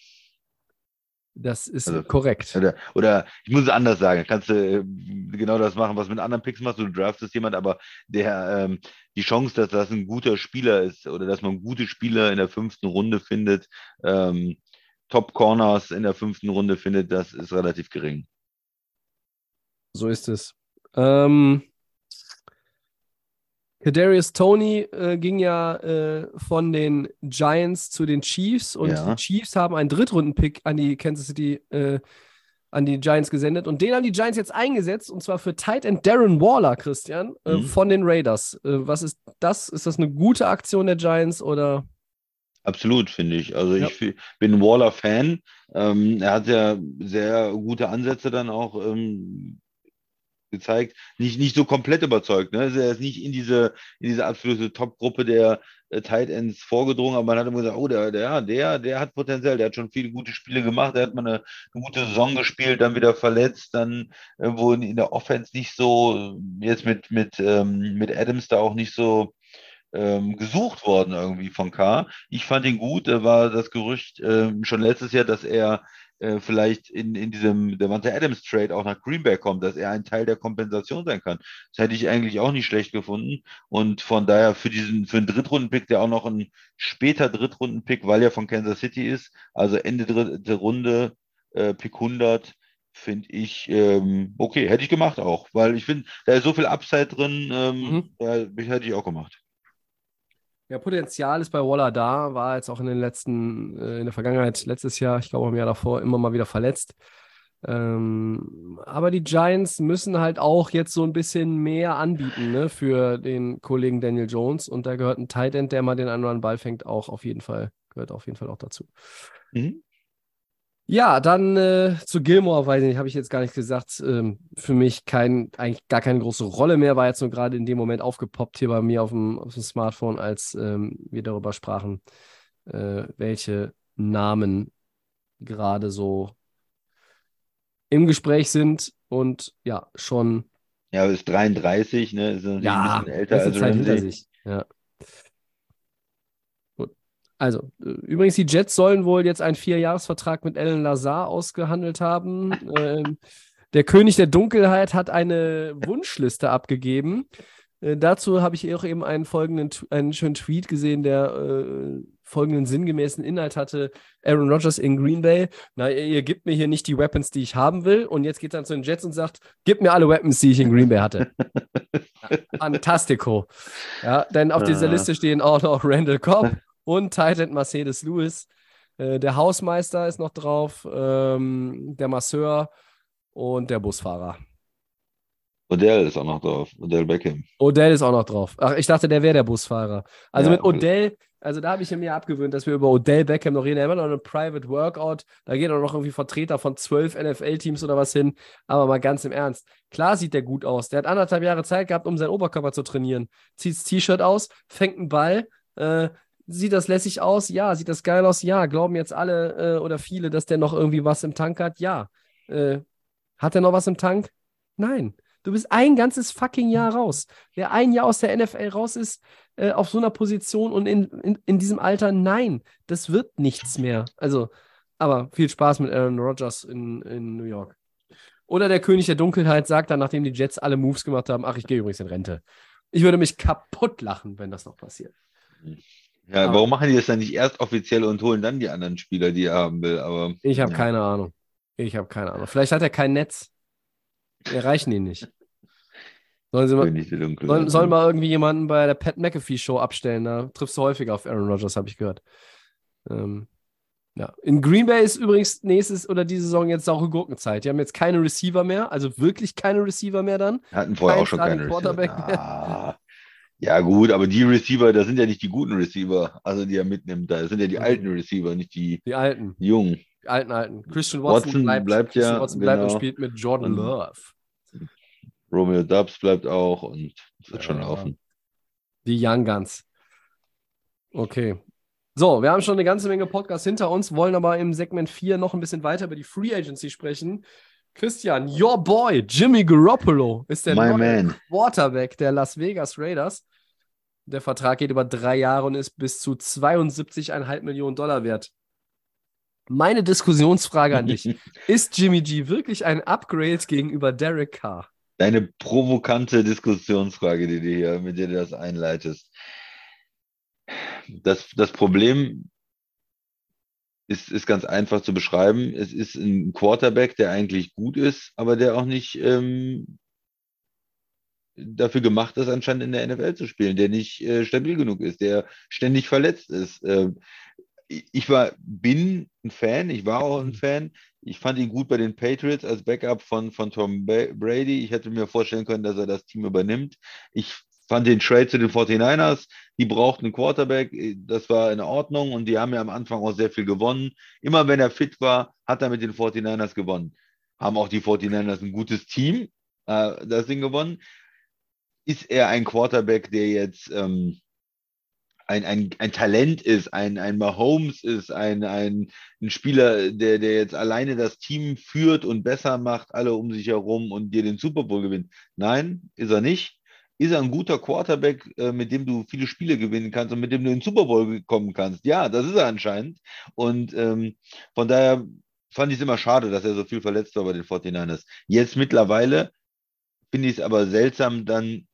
Das ist also, korrekt. Oder, oder, ich muss es anders sagen, kannst du äh, genau das machen, was mit anderen Picks machst. Du draftest jemand, aber der ähm, die Chance, dass das ein guter Spieler ist oder dass man gute Spieler in der fünften Runde findet, ähm, Top Corners in der fünften Runde findet, das ist relativ gering. So ist es. Ähm, Kadarius Tony äh, ging ja äh, von den Giants zu den Chiefs und ja. die Chiefs haben einen Drittrunden-Pick an die Kansas City, äh, an die Giants gesendet und den haben die Giants jetzt eingesetzt und zwar für Tight End Darren Waller, Christian, äh, mhm. von den Raiders. Äh, was ist das? Ist das eine gute Aktion der Giants oder? Absolut, finde ich. Also ja. ich bin Waller-Fan. Ähm, er hat ja sehr gute Ansätze dann auch ähm, gezeigt, nicht, nicht so komplett überzeugt. Ne? Also er ist nicht in diese, in diese absolute Top-Gruppe der äh, Tight Ends vorgedrungen, aber man hat immer gesagt, oh, der, der, der, der hat Potenzial, der hat schon viele gute Spiele gemacht, der hat mal eine, eine gute Saison gespielt, dann wieder verletzt, dann irgendwo in, in der Offense nicht so, jetzt mit, mit, ähm, mit Adams da auch nicht so ähm, gesucht worden irgendwie von K. Ich fand ihn gut, da war das Gerücht ähm, schon letztes Jahr, dass er äh, vielleicht in, in diesem Devante Adams Trade auch nach Green Bay kommt, dass er ein Teil der Kompensation sein kann. Das hätte ich eigentlich auch nicht schlecht gefunden. Und von daher für diesen, für einen Drittrunden-Pick, der auch noch ein später Drittrunden-Pick, weil er von Kansas City ist, also Ende dritte Runde, äh, Pick 100, finde ich ähm, okay, hätte ich gemacht auch, weil ich finde, da ist so viel Upside drin, ähm, mhm. ja, hätte ich auch gemacht. Ja, Potenzial ist bei Waller da, war jetzt auch in den letzten, äh, in der Vergangenheit, letztes Jahr, ich glaube im Jahr davor, immer mal wieder verletzt. Ähm, aber die Giants müssen halt auch jetzt so ein bisschen mehr anbieten ne, für den Kollegen Daniel Jones. Und da gehört ein Tight End, der mal den anderen Ball fängt, auch auf jeden Fall, gehört auf jeden Fall auch dazu. Mhm. Ja, dann äh, zu Gilmore, weiß ich nicht, habe ich jetzt gar nicht gesagt. Ähm, für mich kein, eigentlich gar keine große Rolle mehr, war jetzt nur gerade in dem Moment aufgepoppt hier bei mir auf dem, auf dem Smartphone, als ähm, wir darüber sprachen, äh, welche Namen gerade so im Gespräch sind und ja, schon. Ja, ist 33, ne? Ist ja, ein bisschen älter als Zeit hinter sich. Ja. Also, äh, übrigens, die Jets sollen wohl jetzt einen Vierjahresvertrag mit Alan Lazar ausgehandelt haben. *laughs* ähm, der König der Dunkelheit hat eine Wunschliste abgegeben. Äh, dazu habe ich auch eben einen folgenden, einen schönen Tweet gesehen, der äh, folgenden sinngemäßen Inhalt hatte: Aaron Rodgers in Green Bay. Na, ihr, ihr gebt mir hier nicht die Weapons, die ich haben will. Und jetzt geht er zu den Jets und sagt: Gib mir alle Weapons, die ich in Green Bay hatte. ja, *laughs* fantastico. Ja, denn auf dieser Liste stehen auch noch Randall Cobb *laughs* und Titan Mercedes Lewis. Äh, der Hausmeister ist noch drauf, ähm, der Masseur und der Busfahrer. Odell ist auch noch drauf. Odell Beckham. Odell ist auch noch drauf. Ach, ich dachte, der wäre der Busfahrer. Also ja, mit Odell, also da habe ich mir abgewöhnt, dass wir über Odell Beckham noch reden. Er hat immer noch eine Private Workout. Da gehen auch noch irgendwie Vertreter von zwölf NFL-Teams oder was hin. Aber mal ganz im Ernst. Klar sieht der gut aus. Der hat anderthalb Jahre Zeit gehabt, um seinen Oberkörper zu trainieren. Zieht das T-Shirt aus, fängt einen Ball. Äh, sieht das lässig aus? Ja. Sieht das geil aus? Ja. Glauben jetzt alle äh, oder viele, dass der noch irgendwie was im Tank hat? Ja. Äh, hat er noch was im Tank? Nein. Du bist ein ganzes fucking Jahr raus. Wer ein Jahr aus der NFL raus ist, äh, auf so einer Position und in, in, in diesem Alter, nein, das wird nichts mehr. Also, aber viel Spaß mit Aaron Rodgers in, in New York. Oder der König der Dunkelheit sagt dann, nachdem die Jets alle Moves gemacht haben, ach, ich gehe übrigens in Rente. Ich würde mich kaputt lachen, wenn das noch passiert. Ja, aber warum machen die das dann nicht erst offiziell und holen dann die anderen Spieler, die er haben will? Aber, ich habe ja. keine Ahnung. Ich habe keine Ahnung. Vielleicht hat er kein Netz. Wir erreichen ihn nicht. Sollen, sie mal, sollen, sollen mal irgendwie jemanden bei der Pat McAfee Show abstellen? Da triffst du häufiger auf Aaron Rodgers, habe ich gehört. Ähm, ja. In Green Bay ist übrigens nächstes oder diese Saison jetzt saure Gurkenzeit. Die haben jetzt keine Receiver mehr, also wirklich keine Receiver mehr dann. Hatten vorher Kein auch schon keine Quarterback Receiver. Ah, ja, gut, aber die Receiver, das sind ja nicht die guten Receiver, also die er mitnimmt. Das sind ja die mhm. alten Receiver, nicht die, die alten. Die jungen. Die alten, alten. Christian Watson, Watson bleibt, bleibt Christian ja. Watson bleibt genau. und spielt mit Jordan Love. Romeo Dubs bleibt auch und es wird ja. schon laufen. Die Young Guns. Okay. So, wir haben schon eine ganze Menge Podcasts hinter uns, wollen aber im Segment 4 noch ein bisschen weiter über die Free Agency sprechen. Christian, your boy, Jimmy Garoppolo, ist der My neue man. Quarterback der Las Vegas Raiders. Der Vertrag geht über drei Jahre und ist bis zu 72,5 Millionen Dollar wert. Meine Diskussionsfrage an dich: *laughs* Ist Jimmy G wirklich ein Upgrade gegenüber Derek Carr? Deine provokante Diskussionsfrage, die du hier, mit der du das einleitest. Das, das Problem ist, ist ganz einfach zu beschreiben. Es ist ein Quarterback, der eigentlich gut ist, aber der auch nicht ähm, dafür gemacht ist, anscheinend in der NFL zu spielen, der nicht äh, stabil genug ist, der ständig verletzt ist. Äh, ich war, bin ein Fan, ich war auch ein mhm. Fan. Ich fand ihn gut bei den Patriots als Backup von, von Tom Brady. Ich hätte mir vorstellen können, dass er das Team übernimmt. Ich fand den Trade zu den 49ers, die brauchten einen Quarterback, das war in Ordnung und die haben ja am Anfang auch sehr viel gewonnen. Immer wenn er fit war, hat er mit den 49ers gewonnen. Haben auch die 49ers ein gutes Team, äh, das Ding gewonnen. Ist er ein Quarterback, der jetzt ähm, ein, ein, ein Talent ist, ein, ein Mahomes ist, ein, ein, ein Spieler, der, der jetzt alleine das Team führt und besser macht, alle um sich herum und dir den Super Bowl gewinnt. Nein, ist er nicht. Ist er ein guter Quarterback, äh, mit dem du viele Spiele gewinnen kannst und mit dem du in den Super Bowl kommen kannst? Ja, das ist er anscheinend. Und ähm, von daher fand ich es immer schade, dass er so viel verletzt war bei den 49ers. Jetzt mittlerweile finde ich es aber seltsam, dann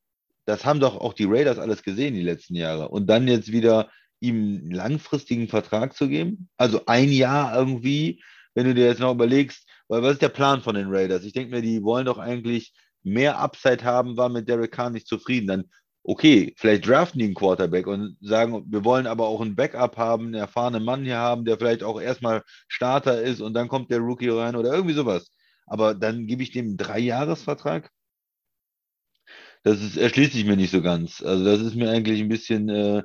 das haben doch auch die Raiders alles gesehen die letzten Jahre. Und dann jetzt wieder ihm einen langfristigen Vertrag zu geben, also ein Jahr irgendwie, wenn du dir jetzt noch überlegst, weil was ist der Plan von den Raiders? Ich denke mir, die wollen doch eigentlich mehr Upside haben, war mit Derek Carr nicht zufrieden. Dann, okay, vielleicht draften die einen Quarterback und sagen, wir wollen aber auch einen Backup haben, einen erfahrenen Mann hier haben, der vielleicht auch erstmal Starter ist und dann kommt der Rookie rein oder irgendwie sowas. aber dann gebe ich dem einen Dreijahresvertrag. Das ist, erschließt sich mir nicht so ganz. Also das ist mir eigentlich ein bisschen äh,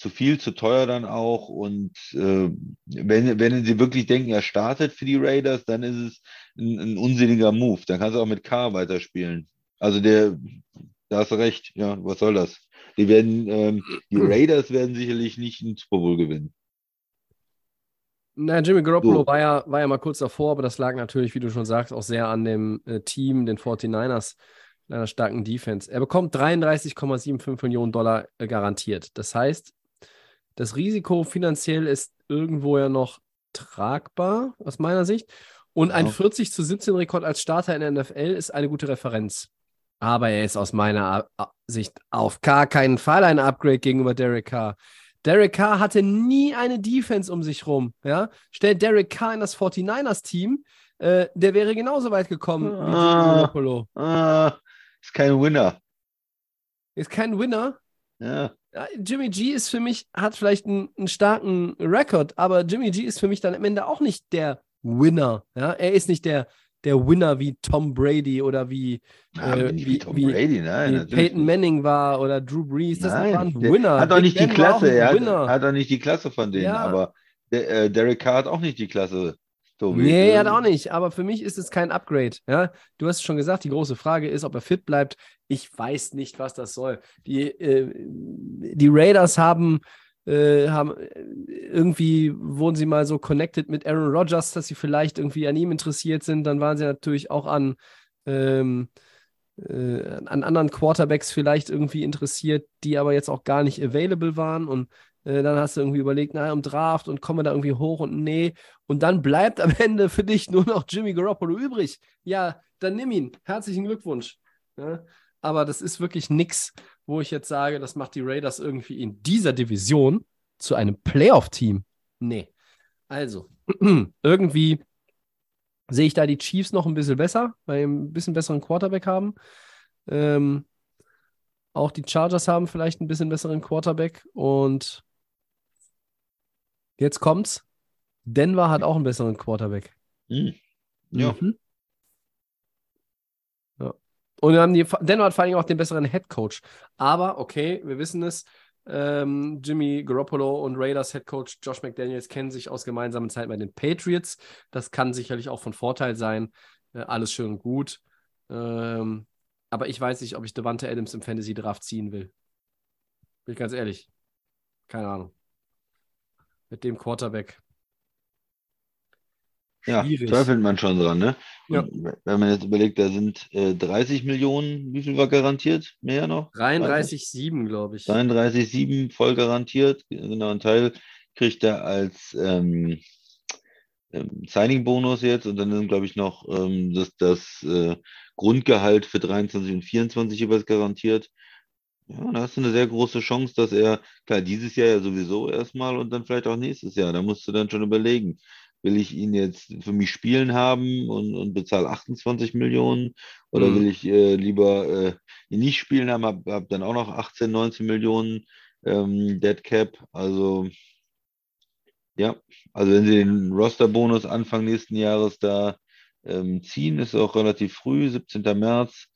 zu viel, zu teuer dann auch. Und äh, wenn, wenn sie wirklich denken, er startet für die Raiders, dann ist es ein, ein unsinniger Move. Dann kannst du auch mit K weiterspielen. Also der, da hast du recht, ja, was soll das? Die werden, ähm, die Raiders werden sicherlich nicht einen Super Bowl gewinnen. Na, Jimmy Garoppolo So. war, ja, war ja mal kurz davor, aber das lag natürlich, wie du schon sagst, auch sehr an dem äh, Team, den 49ers, einer starken Defense. Er bekommt 33,75 Millionen Dollar äh, garantiert. Das heißt, das Risiko finanziell ist irgendwo ja noch tragbar, aus meiner Sicht. Und ein Ja. 40 zu 17 Rekord als Starter in der NFL ist eine gute Referenz. Aber er ist aus meiner A- Sicht auf gar keinen Fall ein Upgrade gegenüber Derek Carr. Derek Carr hatte nie eine Defense um sich rum. Ja? Stellt Derek Carr in das 49ers-Team, äh, der wäre genauso weit gekommen Ah. Ah, ist kein Winner. Ist kein Winner. Ja. Jimmy G ist für mich, hat vielleicht einen, einen starken Rekord, aber Jimmy G ist für mich dann am Ende auch nicht der Winner. Ja? Er ist nicht der, der Winner wie Tom Brady oder wie, Ja, äh, wie, Tom wie, Brady, nein. wie Peyton. Manning war oder Drew Brees. Das Nein, war ein Winner. Hat auch Big nicht die Ben war auch Klasse. Er hat, hat auch nicht die Klasse von denen. Ja. Aber der, äh, Derek Carr hat auch nicht die Klasse. Tobi. Nee, er hat auch nicht. Aber für mich ist es kein Upgrade. Ja? Du hast es schon gesagt, die große Frage ist, ob er fit bleibt. Ich weiß nicht, was das soll. Die, äh, die Raiders haben, äh, haben äh, irgendwie wurden sie mal so connected mit Aaron Rodgers, dass sie vielleicht irgendwie an ihm interessiert sind. Dann waren sie natürlich auch an, ähm, äh, an anderen Quarterbacks vielleicht irgendwie interessiert, die aber jetzt auch gar nicht available waren. Und äh, dann hast du irgendwie überlegt, na, im Draft und komme da irgendwie hoch und nee. Und dann bleibt am Ende für dich nur noch Jimmy Garoppolo übrig. Ja, dann nimm ihn. Herzlichen Glückwunsch. Ja, aber das ist wirklich nix, wo ich jetzt sage, das macht die Raiders irgendwie in dieser Division zu einem Playoff-Team. Nee. Also, *clears throat* irgendwie sehe ich da die Chiefs noch ein bisschen besser, weil sie ein bisschen besseren Quarterback haben. Ähm, auch die Chargers haben vielleicht ein bisschen besseren Quarterback. Und jetzt kommt's. Denver hat auch einen besseren Quarterback. hm. Ja. Mhm. Ja. Und dann haben die, Denver hat vor allem auch den besseren Head Coach. Aber, okay, wir wissen es. Ähm, Jimmy Garoppolo und Raiders Head Coach Josh McDaniels kennen sich aus gemeinsamen Zeit bei den Patriots. Das kann sicherlich auch von Vorteil sein. Äh, alles schön und gut. Ähm, aber ich weiß nicht, ob ich Devante Adams im Fantasy Draft ziehen will. Bin ich ganz ehrlich. Keine Ahnung. Mit dem Quarterback. Ja, Schwierig. zweifelt man schon dran, ne? Ja. Wenn man jetzt überlegt, da sind äh, 30 Millionen, wie viel war garantiert? Mehr noch? 33,7, glaube ich. 33,7 voll garantiert. Genau, ein Teil kriegt er als ähm, ähm, Signing-Bonus jetzt und dann sind, glaube ich, noch ähm, das, das äh, Grundgehalt für 23 und 24 jeweils garantiert. Ja, da hast du eine sehr große Chance, dass er, klar, dieses Jahr ja sowieso erstmal und dann vielleicht auch nächstes Jahr. Da musst du dann schon überlegen, will ich ihn jetzt für mich spielen haben und, und bezahle 28 Millionen oder Mhm. will ich äh, lieber äh, ihn nicht spielen haben, habe hab dann auch noch 18, 19 Millionen ähm, Dead Cap. Also ja, also wenn sie den Roster-Bonus Anfang nächsten Jahres da ähm, ziehen, ist auch relativ früh, 17. März,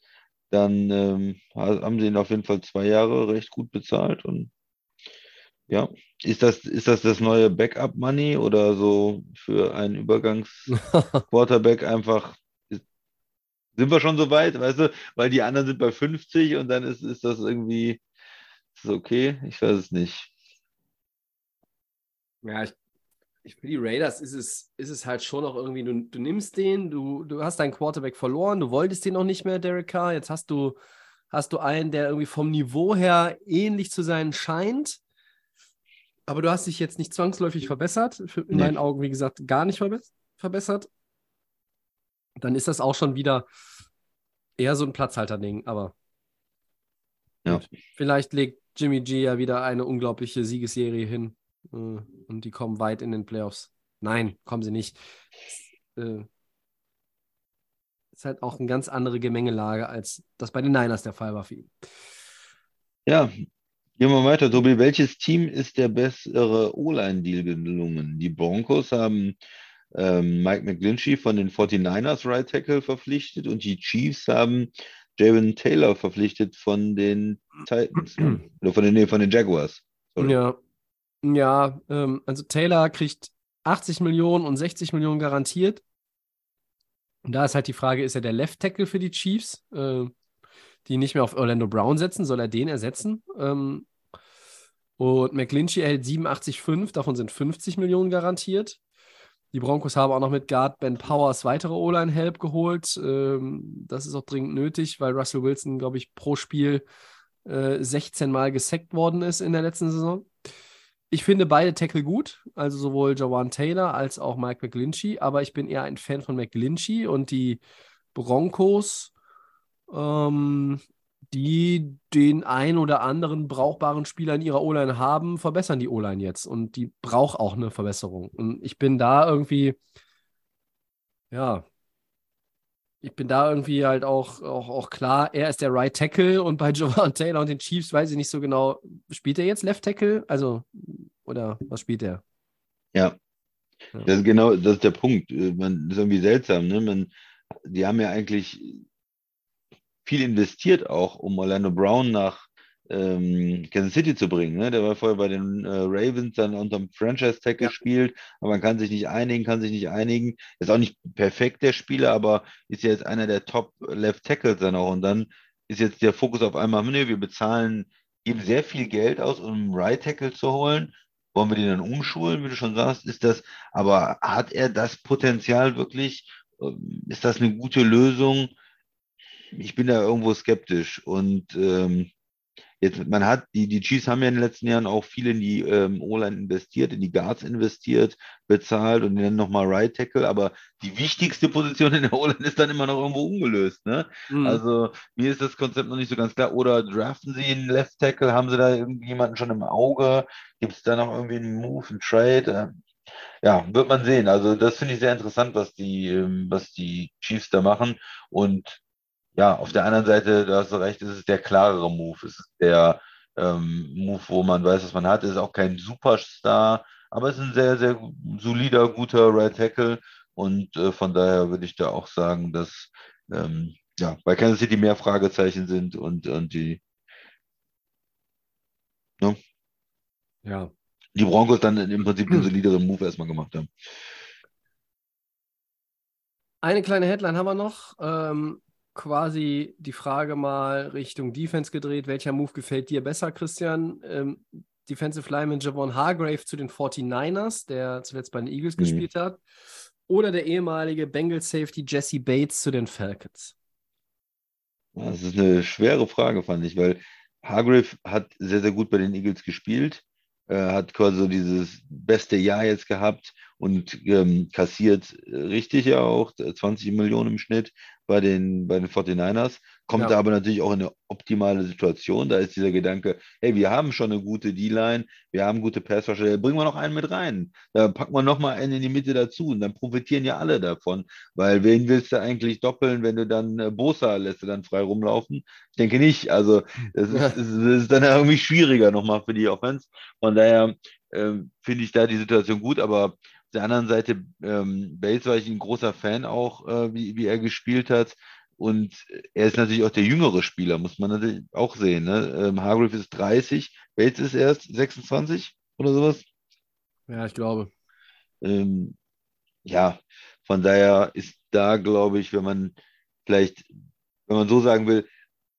dann ähm, ha- haben sie ihn auf jeden Fall zwei Jahre recht gut bezahlt und ja, ist das, ist das das neue Backup-Money oder so für einen *laughs* Übergangs-Quarterback einfach, ist, sind wir schon so weit, weißt du, weil die anderen sind bei 50 und dann ist, ist das irgendwie, ist das okay? Ich weiß es nicht. Ja, ich, für die Raiders ist es, ist es halt schon noch irgendwie, du, du nimmst den, du, du hast deinen Quarterback verloren, du wolltest den noch nicht mehr, Derek Carr. Jetzt hast du, hast du einen, der irgendwie vom Niveau her ähnlich zu sein scheint. Aber du hast dich jetzt nicht zwangsläufig verbessert. In Nee. meinen Augen, wie gesagt, gar nicht verbe verbessert. Dann ist das auch schon wieder eher so ein Platzhalter-Ding, aber Ja. vielleicht legt Jimmy G ja wieder eine unglaubliche Siegesserie hin und die kommen weit in den Playoffs. Nein, kommen sie nicht. Äh, ist halt auch eine ganz andere Gemengelage, als das bei den Niners der Fall war für ihn. Ja, gehen wir weiter, Tobi. Welches Team ist der bessere O-Line-Deal gelungen? Die Broncos haben ähm, Mike McGlinchey von den 49ers Right Tackle verpflichtet und die Chiefs haben Javon Taylor verpflichtet von den Titans ne? *clears throat* oder von den, nee, von den Jaguars. Sorry. Ja, ja ähm, also Taylor kriegt 80 Millionen und 60 Millionen garantiert. Und da ist halt die Frage, ist er der Left Tackle für die Chiefs, äh, die nicht mehr auf Orlando Brown setzen? Soll er den ersetzen? Ähm, und McGlinchey erhält 87,5, davon sind 50 Millionen garantiert. Die Broncos haben auch noch mit Guard Ben Powers weitere O-Line-Help geholt. Ähm, das ist auch dringend nötig, weil Russell Wilson, glaube ich, pro Spiel äh, 16 Mal gesackt worden ist in der letzten Saison. Ich finde beide Tackle gut, also sowohl Jawan Taylor als auch Mike McGlinchey, aber ich bin eher ein Fan von McGlinchey und die Broncos, ähm, die den ein oder anderen brauchbaren Spieler in ihrer O-Line haben, verbessern die O-Line jetzt und die braucht auch eine Verbesserung. Und ich bin da irgendwie, ja, ich bin da irgendwie halt auch, auch, auch klar, er ist der Right Tackle und bei *laughs* Jovan Taylor und den Chiefs weiß ich nicht so genau, spielt er jetzt Left Tackle? Also, oder was spielt er? Ja. ja. Das ist genau, das ist der Punkt. Man, das ist irgendwie seltsam, ne? Man, die haben ja eigentlich viel investiert auch, um Orlando Brown nach ähm, Kansas City zu bringen. Ne? Der war vorher bei den äh, Ravens, dann unterm Franchise-Tag ja. gespielt, aber man kann sich nicht einigen, kann sich nicht einigen. Ist auch nicht perfekt der Spieler, aber ist jetzt einer der Top-Left-Tackles dann auch. Und dann ist jetzt der Fokus auf einmal, ne, wir bezahlen, geben sehr viel Geld aus, um einen Right-Tackle zu holen. Wollen wir den dann umschulen, wie du schon sagst, ist das, aber hat er das Potenzial wirklich? Ähm, ist das eine gute Lösung? Ich bin da irgendwo skeptisch und ähm, Jetzt, man hat, die, die Chiefs haben ja in den letzten Jahren auch viel in die ähm, O-Line investiert, in die Guards investiert, bezahlt und dann nochmal Right Tackle, aber die wichtigste Position in der O-Line ist dann immer noch irgendwo ungelöst. Ne? Mhm. Also mir ist das Konzept noch nicht so ganz klar. Oder draften sie einen Left Tackle, haben sie da irgendjemanden schon im Auge? Gibt es da noch irgendwie einen Move, einen Trade? ja, wird man sehen. Also das finde ich sehr interessant, was die, ähm, was die Chiefs da machen. Und ja, auf der anderen Seite, da hast du recht, ist es der klarere Move. Es ist der ähm, Move, wo man weiß, was man hat. Es ist auch kein Superstar, aber es ist ein sehr, sehr solider, guter Right Tackle. Und äh, von daher würde ich da auch sagen, dass ähm, ja, bei Kansas City mehr Fragezeichen sind und, und die, ne? ja. die Broncos dann im Prinzip den *clears throat* solideren Move erstmal gemacht haben. Eine kleine Headline haben wir noch. Ähm, quasi die Frage mal Richtung Defense gedreht. Welcher Move gefällt dir besser, Christian? Ähm, Defensive Lineman Javon Hargrave zu den 49ers, der zuletzt bei den Eagles mhm. gespielt hat. Oder der ehemalige Bengals Safety Jesse Bates zu den Falcons? Das ist eine schwere Frage, fand ich, weil Hargrave hat sehr, sehr gut bei den Eagles gespielt, äh, hat quasi so dieses beste Jahr jetzt gehabt und ähm, kassiert richtig ja auch 20 Millionen im Schnitt bei den, bei den 49ers, kommt ja. aber natürlich auch in eine optimale Situation. Da ist dieser Gedanke, hey, wir haben schon eine gute D-Line, wir haben gute Passverstelle, bringen wir noch einen mit rein. Da packen wir noch mal einen in die Mitte dazu und dann profitieren ja alle davon. Weil wen willst du eigentlich doppeln, wenn du dann äh, Bosa lässt du dann frei rumlaufen? Ich denke nicht. Also das ist, das ist dann irgendwie schwieriger nochmal für die Offense. Von daher äh, finde ich da die Situation gut, aber der anderen Seite, ähm, Bates war ich ein großer Fan auch, äh, wie, wie er gespielt hat. Und er ist natürlich auch der jüngere Spieler, muss man natürlich auch sehen. Ne? Ähm, Hargrave ist 30, Bates ist erst 26 oder sowas. Ja, ich glaube. Ähm, ja, von daher ist da, glaube ich, wenn man vielleicht, wenn man so sagen will,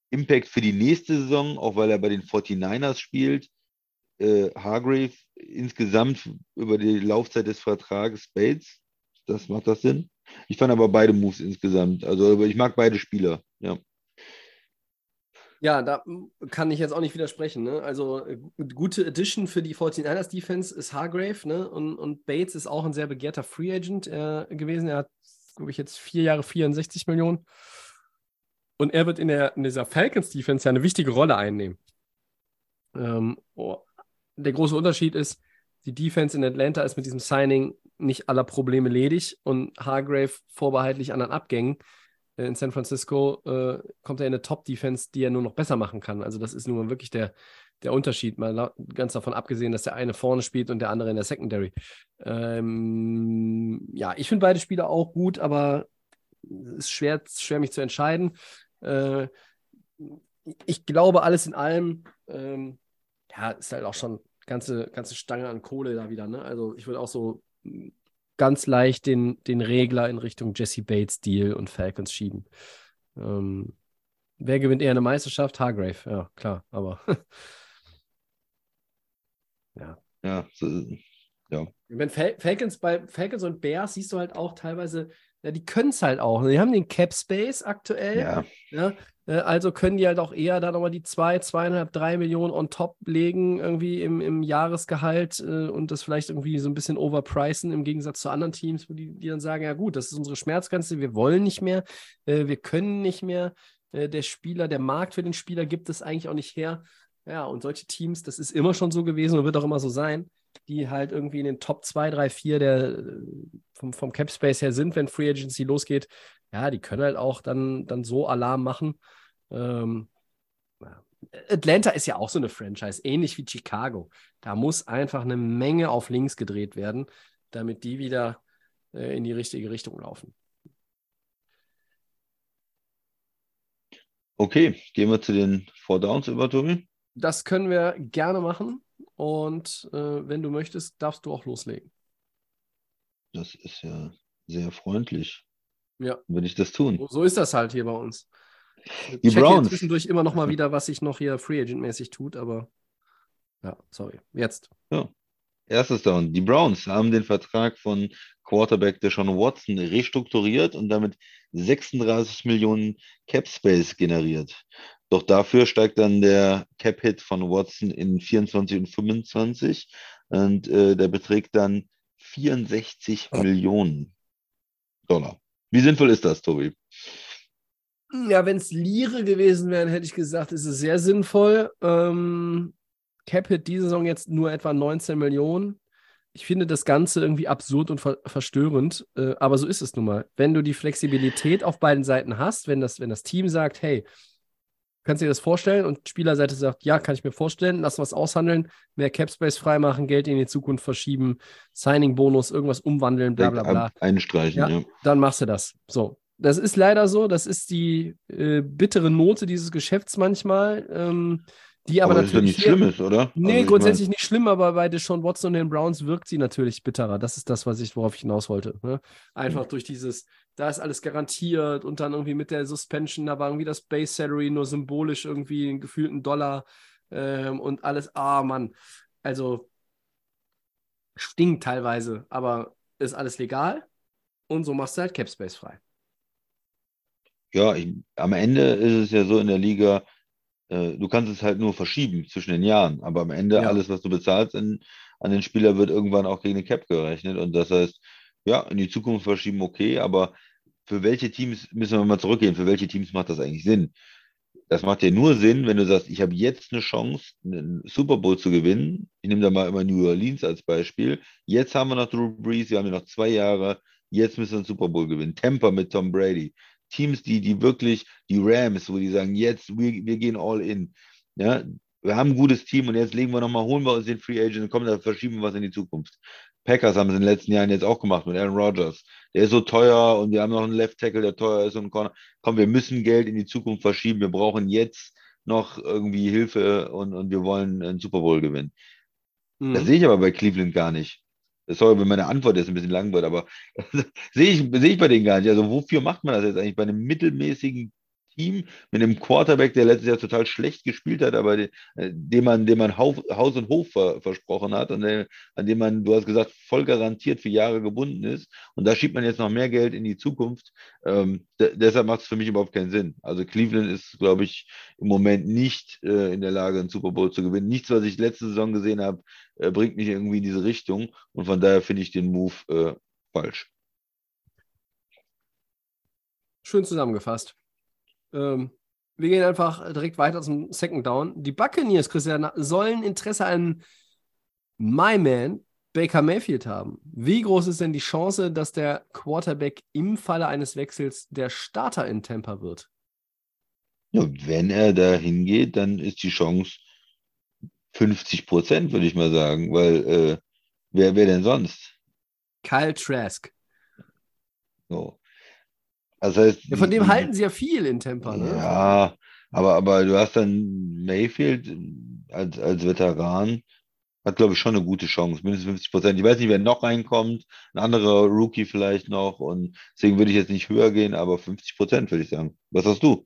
Impact für die nächste Saison, auch weil er bei den 49ers spielt, äh, Hargrave insgesamt über die Laufzeit des Vertrages Bates. Das macht das Sinn. Ich fand aber beide Moves insgesamt. Also ich mag beide Spieler, ja. Ja, da kann ich jetzt auch nicht widersprechen. Ne? Also äh, gute Addition für die 49ers Defense ist Hargrave ne? und, und Bates ist auch ein sehr begehrter Free Agent äh, gewesen. Er hat, glaube ich, jetzt vier Jahre 64 Millionen. Und er wird in, der, in dieser Falcons Defense ja eine wichtige Rolle einnehmen. Ähm, oh, der große Unterschied ist, die Defense in Atlanta ist mit diesem Signing nicht aller Probleme ledig und Hargrave vorbehaltlich anderen Abgängen. Äh, in San Francisco äh, kommt er in eine Top-Defense, die er nur noch besser machen kann. Also das ist nun wirklich der, der Unterschied, mal ganz davon abgesehen, dass der eine vorne spielt und der andere in der Secondary. Ähm, ja, ich finde beide Spieler auch gut, aber es ist schwer, schwer mich zu entscheiden. Äh, ich glaube, alles in allem, ähm, ja, ist halt auch schon ganze, ganze Stange an Kohle da wieder. Ne? Also ich würde auch so ganz leicht den, den Regler in Richtung Jesse Bates Deal und Falcons schieben. Ähm, wer gewinnt eher eine Meisterschaft? Hargrave, ja, klar, aber *laughs* ja. Ja, so, ja. Wenn Fal Falcons bei Falcons und Bears siehst du halt auch teilweise, ja, die können es halt auch. Die haben den Cap Space aktuell. Ja. ja. Äh, also können die halt auch eher da nochmal die zwei, zweieinhalb, drei Millionen on top legen, irgendwie im, im Jahresgehalt äh, und das vielleicht irgendwie so ein bisschen overpricen im Gegensatz zu anderen Teams, wo die, die dann sagen: Ja, gut, das ist unsere Schmerzgrenze, wir wollen nicht mehr, äh, wir können nicht mehr. Der Spieler, der Markt für den Spieler gibt es eigentlich auch nicht her. Ja, und solche Teams, das ist immer schon so gewesen und wird auch immer so sein, die halt irgendwie in den Top 2, 3, 4 der, vom, vom Cap Space her sind, wenn Free Agency losgeht, ja, die können halt auch dann, dann so Alarm machen. Ähm, Atlanta ist ja auch so eine Franchise, ähnlich wie Chicago. Da muss einfach eine Menge auf links gedreht werden, damit die wieder äh, in die richtige Richtung laufen. Okay, gehen wir zu den Four Downs über, Tobi. Das können wir gerne machen. Und äh, wenn du möchtest, darfst du auch loslegen. Das ist ja sehr freundlich. Ja. Würde ich das tun. So, so ist das halt hier bei uns. Ich die Browns. zwischendurch immer noch mal wieder, was sich noch hier Free Agent mäßig tut, aber ja, sorry. Jetzt. Ja. Erstes Down. Die Browns haben den Vertrag von Quarterback Deshaun Watson restrukturiert und damit 36 Millionen Cap Space generiert. Doch dafür steigt dann der Cap-Hit von Watson in 24 und 25 und äh, der beträgt dann 64 Millionen Dollar. Wie sinnvoll ist das, Tobi? Ja, wenn es Lire gewesen wären, hätte ich gesagt, ist es sehr sinnvoll. Ähm, Cap-Hit diese Saison jetzt nur etwa 19 Millionen. Ich finde das Ganze irgendwie absurd und ver verstörend, äh, aber so ist es nun mal. Wenn du die Flexibilität auf beiden Seiten hast, wenn das, wenn das Team sagt, hey, kannst du dir das vorstellen? Und Spielerseite sagt, ja, kann ich mir vorstellen, lass was aushandeln, mehr Capspace freimachen, Geld in die Zukunft verschieben, Signing-Bonus, irgendwas umwandeln, bla bla bla. Einstreichen, ja, ja. Dann machst du das. So. Das ist leider so, das ist die äh, bittere Note dieses Geschäfts manchmal. Ähm, die aber, aber natürlich. Das ist ja nichts Schlimmes, oder? Nee, also grundsätzlich nicht schlimm, aber bei Deshaun Watson und den Browns wirkt sie natürlich bitterer. Das ist das, was ich, worauf ich hinaus wollte. Ne? Einfach mhm. durch dieses, da ist alles garantiert und dann irgendwie mit der Suspension, da war irgendwie das Base Salary nur symbolisch irgendwie einen gefühlten Dollar ähm, und alles. Ah, Mann. Also stinkt teilweise, aber ist alles legal und so machst du halt Capspace frei. Ja, ich, am Ende ist es ja so in der Liga, äh, du kannst es halt nur verschieben zwischen den Jahren, aber am Ende ja. alles, was du bezahlst in, an den Spieler, wird irgendwann auch gegen den Cap gerechnet. Und das heißt, ja, in die Zukunft verschieben, okay, aber für welche Teams müssen wir mal zurückgehen? Für welche Teams macht das eigentlich Sinn? Das macht ja nur Sinn, wenn du sagst, ich habe jetzt eine Chance, einen Super Bowl zu gewinnen. Ich nehme da mal immer New Orleans als Beispiel. Jetzt haben wir noch Drew Brees, wir haben ja noch zwei Jahre. Jetzt müssen wir einen Super Bowl gewinnen. Tampa mit Tom Brady. Teams, die, die wirklich, die Rams, wo die sagen, jetzt, wir, wir gehen all in. Ja, wir haben ein gutes Team und jetzt legen wir nochmal, holen wir uns den Free Agent und kommen, da verschieben wir was in die Zukunft. Packers haben es in den letzten Jahren jetzt auch gemacht mit Aaron Rodgers. Der ist so teuer und wir haben noch einen Left Tackle, der teuer ist und Corner. Komm, wir müssen Geld in die Zukunft verschieben. Wir brauchen jetzt noch irgendwie Hilfe und, und wir wollen einen Super Bowl gewinnen. Mhm. Das sehe ich aber bei Cleveland gar nicht. Sorry, wenn meine Antwort jetzt ein bisschen lang wird, aber *laughs* sehe ich, sehe ich bei denen gar nicht. Also wofür macht man das jetzt eigentlich bei einem mittelmäßigen Team mit einem Quarterback, der letztes Jahr total schlecht gespielt hat, aber äh, dem man, dem man Haus, und Hof ver, versprochen hat und der, an dem man, du hast gesagt, voll garantiert für Jahre gebunden ist. Und da schiebt man jetzt noch mehr Geld in die Zukunft. Ähm, deshalb macht es für mich überhaupt keinen Sinn. Also Cleveland ist, glaube ich, im Moment nicht äh, in der Lage, einen Super Bowl zu gewinnen. Nichts, was ich letzte Saison gesehen habe, äh, bringt mich irgendwie in diese Richtung. Und von daher finde ich den Move äh, falsch. Schön zusammengefasst. Ähm, wir gehen einfach direkt weiter zum Second Down. Die Buccaneers, Christian, sollen Interesse an My Man Baker Mayfield haben. Wie groß ist denn die Chance, dass der Quarterback im Falle eines Wechsels der Starter in Tampa wird? Ja, wenn er da hingeht, dann ist die Chance 50 Prozent, würde ich mal sagen, weil äh, wer, wer denn sonst? Kyle Trask. So. Das heißt, Ja, von dem halten sie ja viel in Tampa, ne? Ja, aber, aber du hast dann Mayfield als, als Veteran, hat, glaube ich, schon eine gute Chance, mindestens 50 Prozent. Ich weiß nicht, wer noch reinkommt, ein anderer Rookie vielleicht noch und deswegen würde ich jetzt nicht höher gehen, aber 50 Prozent würde ich sagen. Was hast du?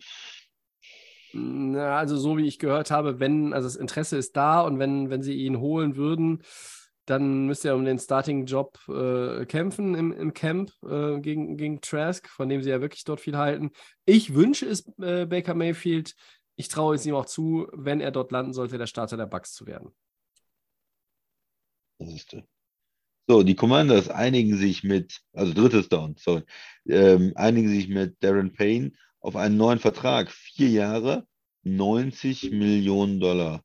Na, also so wie ich gehört habe, wenn, also das Interesse ist da und wenn, wenn sie ihn holen würden, dann müsste er um den Starting-Job äh, kämpfen im, im Camp äh, gegen, gegen Trask, von dem sie ja wirklich dort viel halten. Ich wünsche es äh, Baker Mayfield. Ich traue es ihm auch zu, wenn er dort landen sollte, der Starter der Bucks zu werden. Das ist, äh, so, die Commanders einigen sich mit, also drittes Down, sorry, ähm, einigen sich mit Darren Payne auf einen neuen Vertrag. Vier Jahre, 90 Millionen Dollar.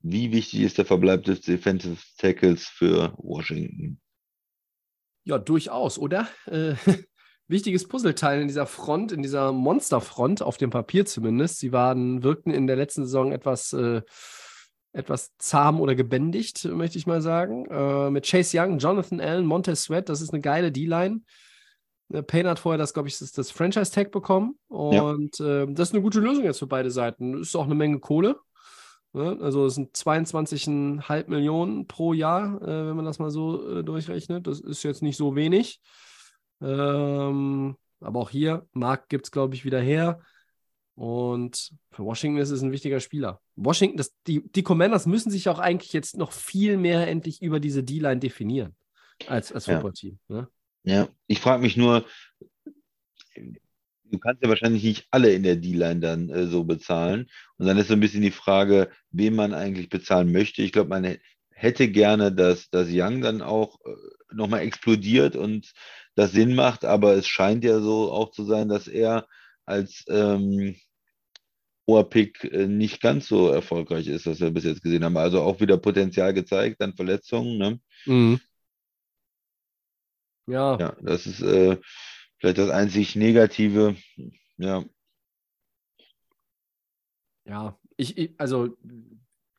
Wie wichtig ist der Verbleib des Defensive Tackles für Washington? Ja, durchaus, oder? Äh, *laughs* wichtiges Puzzleteil in dieser Front, in dieser Monsterfront, auf dem Papier zumindest. Sie waren, wirkten in der letzten Saison etwas, äh, etwas zahm oder gebändigt, möchte ich mal sagen. Äh, mit Chase Young, Jonathan Allen, Montez Sweat, das ist eine geile D-Line. Äh, Payne hat vorher das, glaube ich, das, das Franchise-Tag bekommen. Ja. Und äh, das ist eine gute Lösung jetzt für beide Seiten. Ist auch eine Menge Kohle. Ne? Also es sind 22,5 Millionen pro Jahr, äh, wenn man das mal so äh, durchrechnet. Das ist jetzt nicht so wenig. Ähm, aber auch hier, Markt gibt es, glaube ich, wieder her. Und für Washington ist es ein wichtiger Spieler. Washington, das, die, die Commanders müssen sich auch eigentlich jetzt noch viel mehr endlich über diese D-Line definieren als, als Ja. Footballteam. Ne? Ja, ich frage mich nur, du kannst ja wahrscheinlich nicht alle in der D-Line dann äh, so bezahlen. Und dann ist so ein bisschen die Frage, wen man eigentlich bezahlen möchte. Ich glaube, man hä- hätte gerne, dass, dass Young dann auch äh, nochmal explodiert und das Sinn macht, aber es scheint ja so auch zu sein, dass er als ähm, hoher Pick äh, nicht ganz so erfolgreich ist, was wir bis jetzt gesehen haben. Also auch wieder Potenzial gezeigt, dann Verletzungen, ne? Mhm. Ja, Ja, das ist äh, vielleicht das einzig Negative. Ja, Ja, ich, ich also,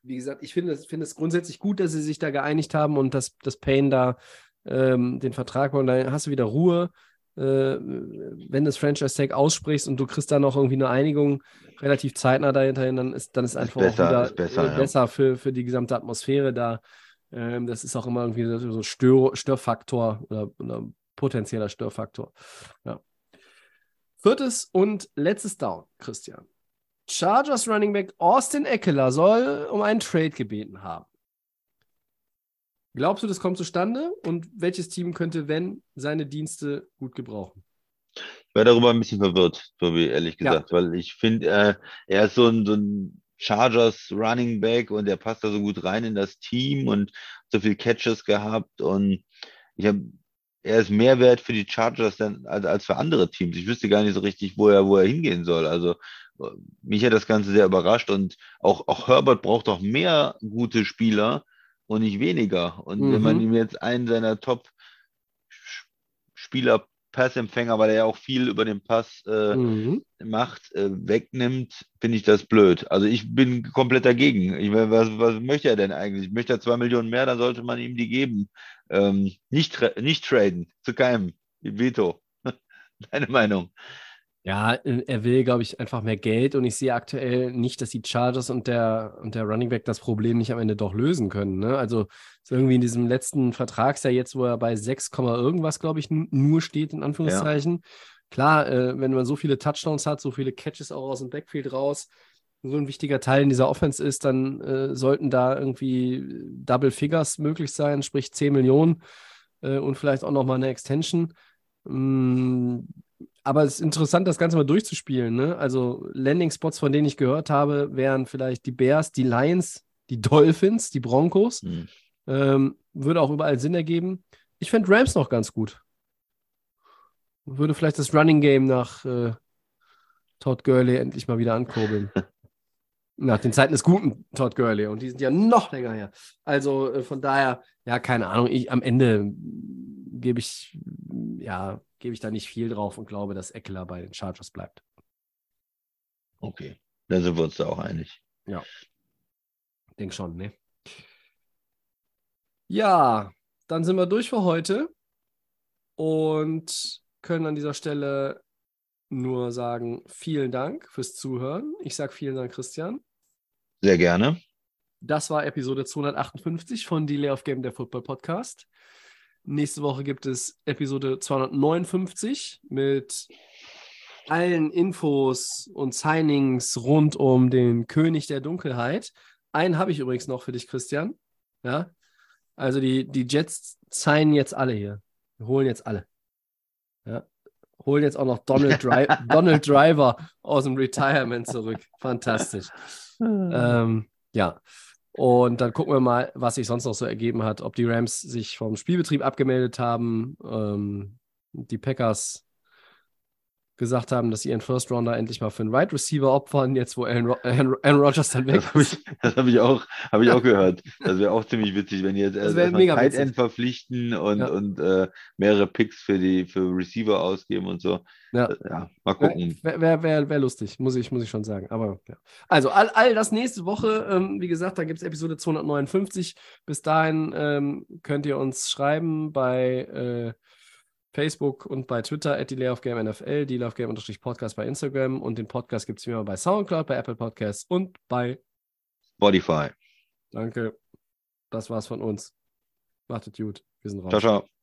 wie gesagt, ich finde es finde es grundsätzlich gut, dass sie sich da geeinigt haben und dass, dass Payne da ähm, den Vertrag und dann hast du wieder Ruhe, äh, wenn du das Franchise-Tag aussprichst und du kriegst da noch irgendwie eine Einigung relativ zeitnah dahinter hin, dann ist, dann ist einfach besser, auch wieder ist besser, äh, ja. besser für, für die gesamte Atmosphäre da. Ähm, das ist auch immer irgendwie so so Stör, Störfaktor oder, oder potenzieller Störfaktor. Ja. Viertes und letztes Down, Christian. Chargers Running Back Austin Eckler soll um einen Trade gebeten haben. Glaubst du, das kommt zustande? Und welches Team könnte, wenn, seine Dienste gut gebrauchen? ich war darüber ein bisschen verwirrt, Tobi, ehrlich Ja. gesagt, weil ich finde, äh, er ist so ein, so ein Chargers Running Back und er passt da so gut rein in das Team und so viel Catches gehabt und ich habe, er ist mehr wert für die Chargers dann, als, als für andere Teams. Ich wüsste gar nicht so richtig, wo er, wo er hingehen soll. Also mich hat das Ganze sehr überrascht und auch, auch Herbert braucht doch mehr gute Spieler und nicht weniger. Und wenn man Mhm. ihm jetzt einen seiner Top-Spieler, Passempfänger, weil er ja auch viel über den Pass äh, Mhm. macht, äh, wegnimmt, finde ich das blöd. Also ich bin komplett dagegen. Ich, was, was möchte er denn eigentlich? Möchte er zwei Millionen mehr, dann sollte man ihm die geben. Ähm, nicht, tra nicht traden, zu keinem. Veto. *laughs* Deine Meinung. Ja, äh, er will, glaube ich, einfach mehr Geld und ich sehe aktuell nicht, dass die Chargers und der, und der Running Back das Problem nicht am Ende doch lösen können. Ne? Also so irgendwie in diesem letzten Vertragsjahr jetzt, wo er bei 6, Komma irgendwas, glaube ich, nur steht, in Anführungszeichen. Klar, äh, wenn man so viele Touchdowns hat, so viele Catches auch aus dem Backfield raus, so ein wichtiger Teil in dieser Offense ist, dann äh, sollten da irgendwie Double Figures möglich sein, sprich 10 Millionen äh, und vielleicht auch nochmal eine Extension. Mm, aber es ist interessant, das Ganze mal durchzuspielen. Ne? Also Landing-Spots, von denen ich gehört habe, wären vielleicht die Bears, die Lions, die Dolphins, die Broncos. Hm. Ähm, würde auch überall Sinn ergeben. Ich fände Rams noch ganz gut. Würde vielleicht das Running Game nach äh, Todd Gurley endlich mal wieder ankurbeln. *laughs* nach den Zeiten des guten Todd Gurley. Und die sind ja noch länger her. Also äh, von daher, ja, keine Ahnung. Ich, am Ende gebe ich, ja, gebe ich da nicht viel drauf und glaube, dass Eckler bei den Chargers bleibt. Okay, da sind wir uns da auch einig. Denk schon, ne? Ja, dann sind wir durch für heute und können an dieser Stelle nur sagen, vielen Dank fürs Zuhören. Ich sage vielen Dank, Christian. Sehr gerne. Das war Episode 258 von Delay of Game, der Football Podcast. Nächste Woche gibt es Episode 259 mit allen Infos und Signings rund um den König der Dunkelheit. Einen habe ich übrigens noch für dich, Christian. Ja, also die, die Jets signen jetzt alle hier. Wir holen jetzt alle. Ja. Holen jetzt auch noch Donald, *laughs* Dri Donald Driver aus dem Retirement zurück. Fantastisch. *laughs* ähm, ja. Und dann gucken wir mal, was sich sonst noch so ergeben hat. Ob die Rams sich vom Spielbetrieb abgemeldet haben, ähm, die Packers gesagt haben, dass sie ihren First Rounder endlich mal für einen Wide right Receiver opfern, jetzt wo Aaron, Ro Aaron, Aaron Rodgers dann weg *laughs* das hab ist. das habe ich auch, hab ich auch *laughs* gehört. Das wäre auch ziemlich witzig, wenn die jetzt erst ein Tight End verpflichten und, ja. und äh, mehrere Picks für die für Receiver ausgeben und so. Ja, ja mal gucken. Wäre wär, wär, wär, lustig, muss ich, muss ich schon sagen. Aber ja. Also all, all das nächste Woche, ähm, wie gesagt, da gibt es Episode 259. Bis dahin ähm, könnt ihr uns schreiben bei äh, Facebook und bei Twitter at Delay of Game NFL, Delay of Game Podcast bei Instagram und den Podcast gibt es wie immer bei Soundcloud, bei Apple Podcasts und bei Spotify. Danke. Das war's von uns. Macht es gut. Wir sind raus. Ciao, ciao.